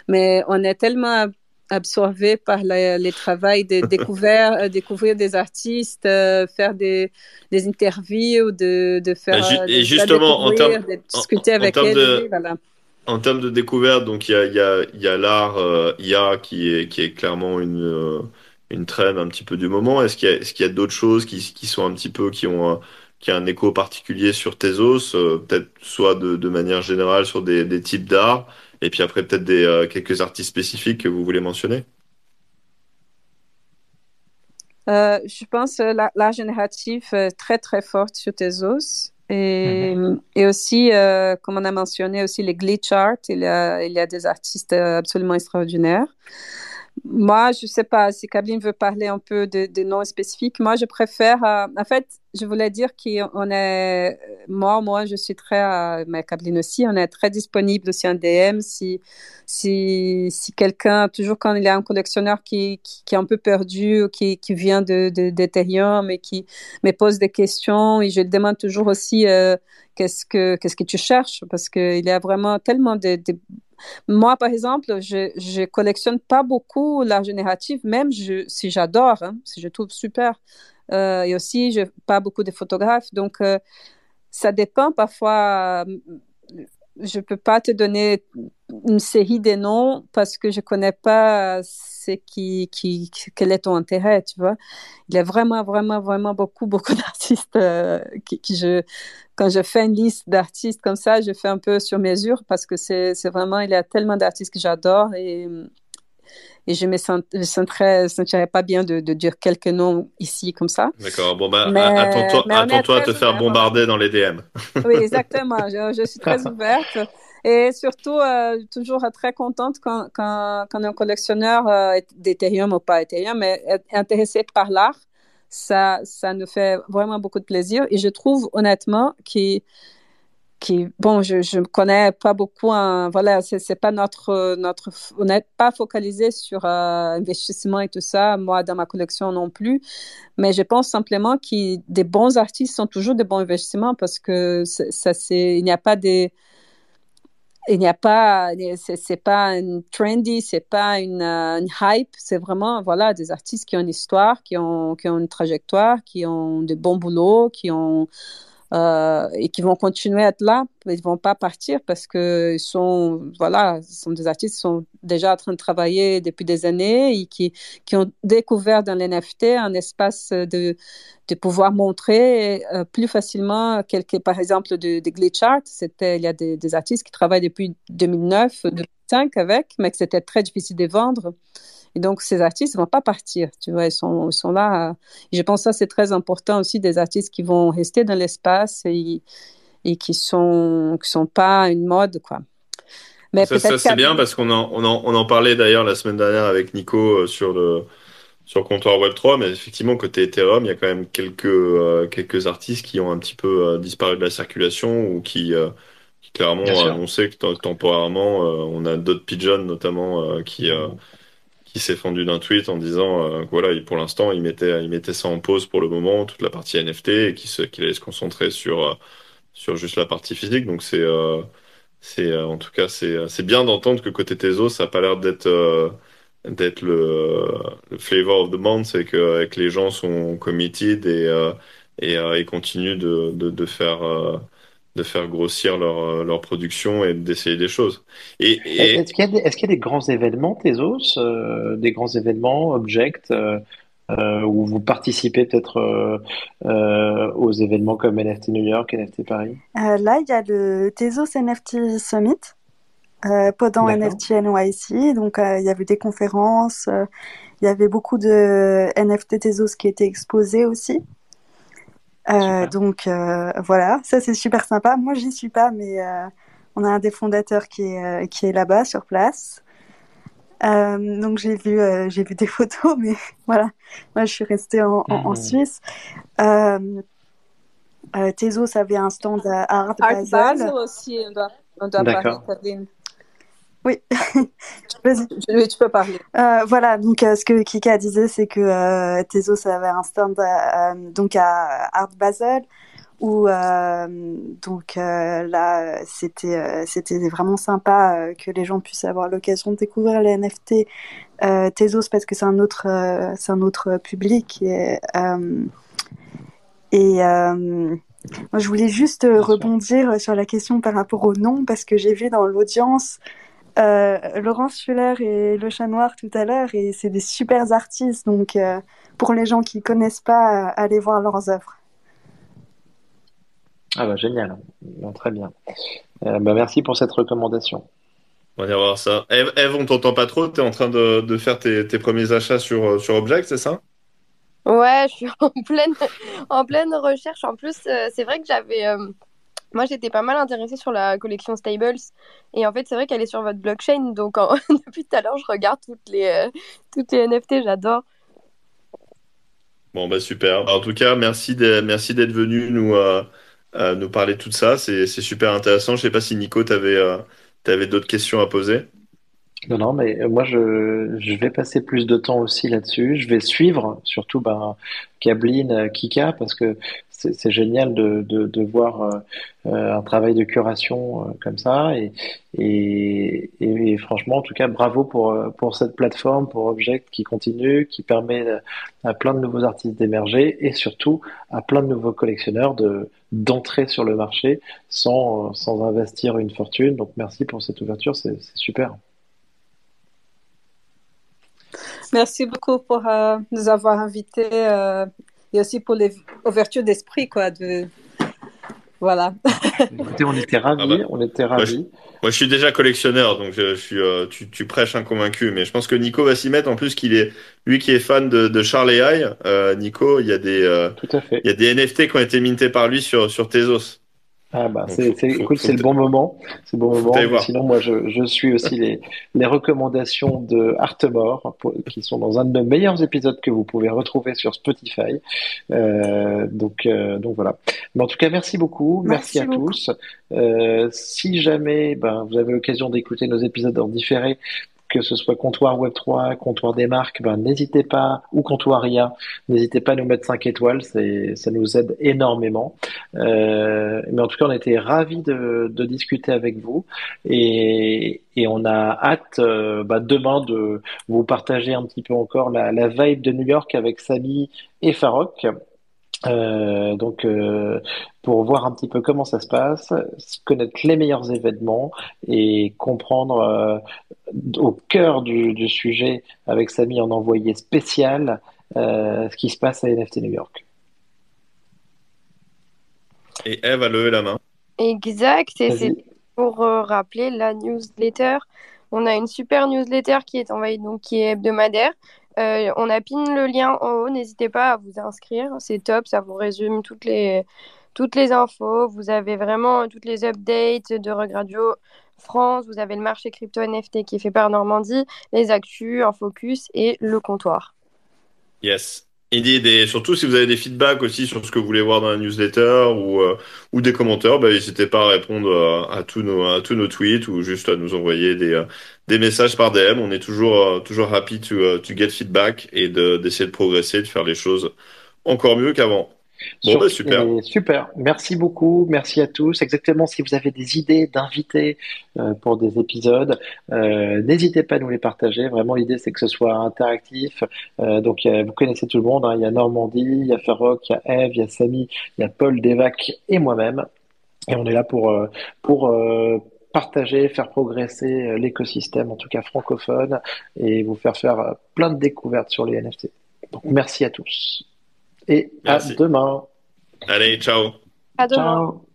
mais on est tellement absorbé par les travaux de découvrir, euh, découvrir des artistes, euh, faire des, des interviews, de, de faire bah, et justement en termes de discuter avec elles. De, En termes de découverte, donc il y a, l'art euh, IA qui est, est clairement une, euh, un petit peu du moment. Est-ce qu'il y a, d'autres choses qui, sont un petit peu qui ont qui a un écho particulier sur Tezos, peut-être soit de, manière générale sur des, types d'art, et puis après, peut-être des, euh, quelques artistes spécifiques que vous voulez mentionner? Euh, Je pense euh, l'art génératif très très forte sur Tezos. Et, mhm. et aussi, comme on a mentionné, aussi les glitch art, il y a, il y a des artistes absolument extraordinaires. Moi, je ne sais pas si Kablin veut parler un peu de, de noms spécifiques. Moi, je préfère. Euh, en fait, je voulais dire qu'on est. Moi, moi, je suis très. Euh, mais Kablin aussi, on est très disponible aussi en DM. Si, si, si quelqu'un, toujours quand il y a un collectionneur qui, qui, est un peu perdu, ou qui, qui vient de, d'Ethereum et qui me pose des questions, et je demande toujours aussi euh, qu'est-ce que que tu cherches? Parce qu'il y a vraiment tellement de, de moi, par exemple, je je collectionne pas beaucoup l'art génératif, même si j'adore, hein, si je trouve super. Euh, et aussi, je pas beaucoup de photographes, donc euh, ça dépend parfois. Euh, je peux pas te donner une série de noms parce que je connais pas ce qui, qui, quel est ton intérêt, tu vois. Il y a vraiment, vraiment, vraiment beaucoup, beaucoup d'artistes qui, qui, je, quand je fais une liste d'artistes comme ça, je fais un peu sur mesure parce que c'est vraiment, il y a tellement d'artistes que j'adore et, et je me sens, je sentirais pas bien de, de, dire quelques noms ici comme ça. D'accord. Bon, bah, attends-toi à te faire bombarder dans les DM. oui, exactement. Je, je, suis très ouverte. Et surtout, euh, toujours très contente quand, quand, quand un collectionneur euh, d'Ethereum ou pas Ethereum est intéressé par l'art ça, ça nous fait vraiment beaucoup de plaisir. Et je trouve honnêtement que, bon, je je connais pas beaucoup. Hein, voilà, c'est pas notre notre on n'est pas focalisé sur euh, investissement et tout ça. Moi, dans ma collection non plus. Mais je pense simplement que des bons artistes sont toujours des bons investissements parce que ça c'est il n'y a pas des il n'y a pas, c'est pas une trendy, c'est pas euh, une hype, c'est vraiment voilà des artistes qui ont une histoire, qui ont qui ont une trajectoire, qui ont de bons boulots, qui ont euh, et qui vont continuer à être là. Ils vont pas partir parce que ils sont, voilà, sont des artistes qui sont déjà en train de travailler depuis des années et qui, qui ont découvert dans l'NFT un espace de, de pouvoir montrer euh, plus facilement quelques, par exemple, de, de glitch art. C'était, il y a des, des, artistes qui travaillent depuis 2009, 2005 avec, mais que c'était très difficile de vendre. Et donc, ces artistes ne vont pas partir, tu vois, ils sont, ils sont là. je pense que ça, c'est très important aussi, des artistes qui vont rester dans l'espace et, et qui sont, qui sont pas une mode, quoi. Mais ça, ça c'est bien parce qu'on en, on en, on en parlait d'ailleurs la semaine dernière avec Nico euh, sur le, sur comptoir Web3, mais effectivement, côté Ethereum, il y a quand même quelques, euh, quelques artistes qui ont un petit peu euh, disparu de la circulation ou qui, qui clairement ont annoncé que temporairement, on a d'autres pigeons notamment qui, qui s'est fendu d'un tweet en disant euh, voilà, pour l'instant, il mettait, il mettait ça en pause pour le moment, toute la partie NFT, et qu'il allait se concentrer sur, euh, sur juste la partie physique. Donc, c'est, euh, en tout cas, c'est bien d'entendre que côté Tezo, ça n'a pas l'air d'être d'être le, le, flavor of the month, c'est que, que les gens sont committed et, et, et continuent de, de faire de faire grossir leur, euh, leur production et d'essayer des choses. Et, Est-ce qu'il y, est y, a des grands événements, Tezos, euh, des grands événements, Object, euh, euh, où vous participez peut-être euh, aux événements comme NFT New York, NFT Paris? Là, il y a le Tezos NFT Summit pendant NFT NYC. Donc, il y avait des conférences, il y avait beaucoup de NFT Tezos qui étaient exposés aussi. Euh, donc euh, voilà, ça c'est super sympa. Moi j'y suis pas, mais euh, on a un des fondateurs qui est, qui est là-bas sur place. donc j'ai vu, j'ai vu des photos, mais voilà, moi je suis restée en, en, mmh. Suisse. Tezos avait un stand à Art, Art Basel. aussi, on doit, on doit parler, oui, tu peux parler. Euh, voilà, donc euh, ce que Kika disait, c'est que euh, Tezos avait un stand donc à Art Basel où donc là c'était c'était vraiment sympa que les gens puissent avoir l'occasion de découvrir les NFT Tezos parce que c'est un autre c'est un autre public et, et moi, je voulais juste rebondir sur la question par rapport au nom parce que j'ai vu dans l'audience euh, Laurence Schuller et Le Chat Noir tout à l'heure, et c'est des super artistes. Donc, euh, pour les gens qui connaissent pas, euh, allez voir leurs œuvres. Ah bah génial, très bien. bah, merci pour cette recommandation. On va aller voir ça. Eve, Eve on t'entend pas trop, tu es en train de, de faire tes, tes, premiers achats sur, sur Object, c'est ça? Ouais, je suis en pleine, en pleine recherche. En plus, c'est vrai que j'avais moi, j'étais pas mal intéressée sur la collection Stables. Et en fait, c'est vrai qu'elle est sur votre blockchain. Donc, depuis tout à l'heure, je regarde toutes les, euh, toutes les NFT. J'adore. Bon, bah super. En tout cas, merci d'être venu nous, euh, euh, nous parler de tout ça. C'est super intéressant. Je sais pas si Nico, tu avais, avais d'autres questions à poser. Non, non, mais moi, je, je vais passer plus de temps aussi là-dessus. Je vais suivre surtout ben, Kablin, Kika, parce que c'est génial de, de, voir euh, euh, un travail de curation euh, comme ça. Et, et, et, franchement en tout cas bravo pour pour cette plateforme pour Object qui continue qui permet à plein de nouveaux artistes d'émerger et surtout à plein de nouveaux collectionneurs de d'entrer sur le marché sans sans investir une fortune. Donc merci pour cette ouverture c'est super. Merci beaucoup pour nous avoir invités et aussi pour l'ouverture d'esprit, quoi. De... Voilà. Écoutez, on était ravis, ah bah, on était ravis. Moi, je, suis déjà collectionneur, donc je, suis, euh, tu, tu, prêches un convaincu. Mais je pense que Nico va s'y mettre. En plus, qu'il est, lui qui est fan de, de Charles AI, euh, Nico, il y a des, euh, Tout à fait. il y a des NFT qui ont été mintés par lui sur, sur Tezos. Ah bah, c'est, écoute, c'est le bon moment. C'est le bon moment. Sinon, moi, je, je suis aussi les, les recommandations de Artemore, qui sont dans un de nos meilleurs épisodes que vous pouvez retrouver sur Spotify. Euh, donc, euh, donc voilà. Mais en tout cas, merci beaucoup. Merci, à tous. Euh, si jamais ben, vous avez l'occasion d'écouter nos épisodes en différé, que ce soit comptoir Web3, comptoir des marques, ben, n'hésitez pas, ou comptoir IA, n'hésitez pas à nous mettre 5 étoiles, ça nous aide énormément. Euh, mais en tout cas, on était ravis de, discuter avec vous et, et on a hâte euh, ben, demain de vous partager un petit peu encore la, la vibe de New York avec Samy et Farok. Euh, donc, euh, pour voir un petit peu comment ça se passe, connaître les meilleurs événements et comprendre euh, au cœur du, du, sujet avec Samy en envoyé spécial euh, ce qui se passe à NFT New York. Et Eve a levé la main. Exact, et c'est pour rappeler la newsletter. On a une super newsletter qui est envoyée, donc qui est hebdomadaire. Euh, on a pin le lien en haut, n'hésitez pas à vous inscrire, c'est top, ça vous résume toutes les, toutes les infos. Vous avez vraiment toutes les updates de Regradio France, vous avez le marché crypto NFT qui est fait par Normandie, les actus, un focus et le comptoir. Yes. Et surtout, si vous avez des feedbacks aussi sur ce que vous voulez voir dans la newsletter ou, euh, ou des commentaires, bah, n'hésitez pas à répondre euh, à, tous nos, à tous nos tweets ou juste à nous envoyer des, euh, des messages par DM. On est toujours, toujours happy to, to get feedback et d'essayer de, progresser, de faire les choses encore mieux qu'avant. Bon, bah, super. super. Merci beaucoup. Merci à tous. Exactement. Si vous avez des idées d'invités euh, pour des épisodes, euh, n'hésitez pas à nous les partager. Vraiment, l'idée, c'est que ce soit interactif. Euh, donc, vous connaissez tout le monde. Hein. Il y a Normandie, il y a Farok, il y a Eve, il y a Samy, il y a Paul Devac et moi-même. Et on est là pour, pour partager, faire progresser l'écosystème, en tout cas francophone, et vous faire faire plein de découvertes sur les NFT. Donc, merci à tous et à demain. Allez, ciao. À demain. Ciao.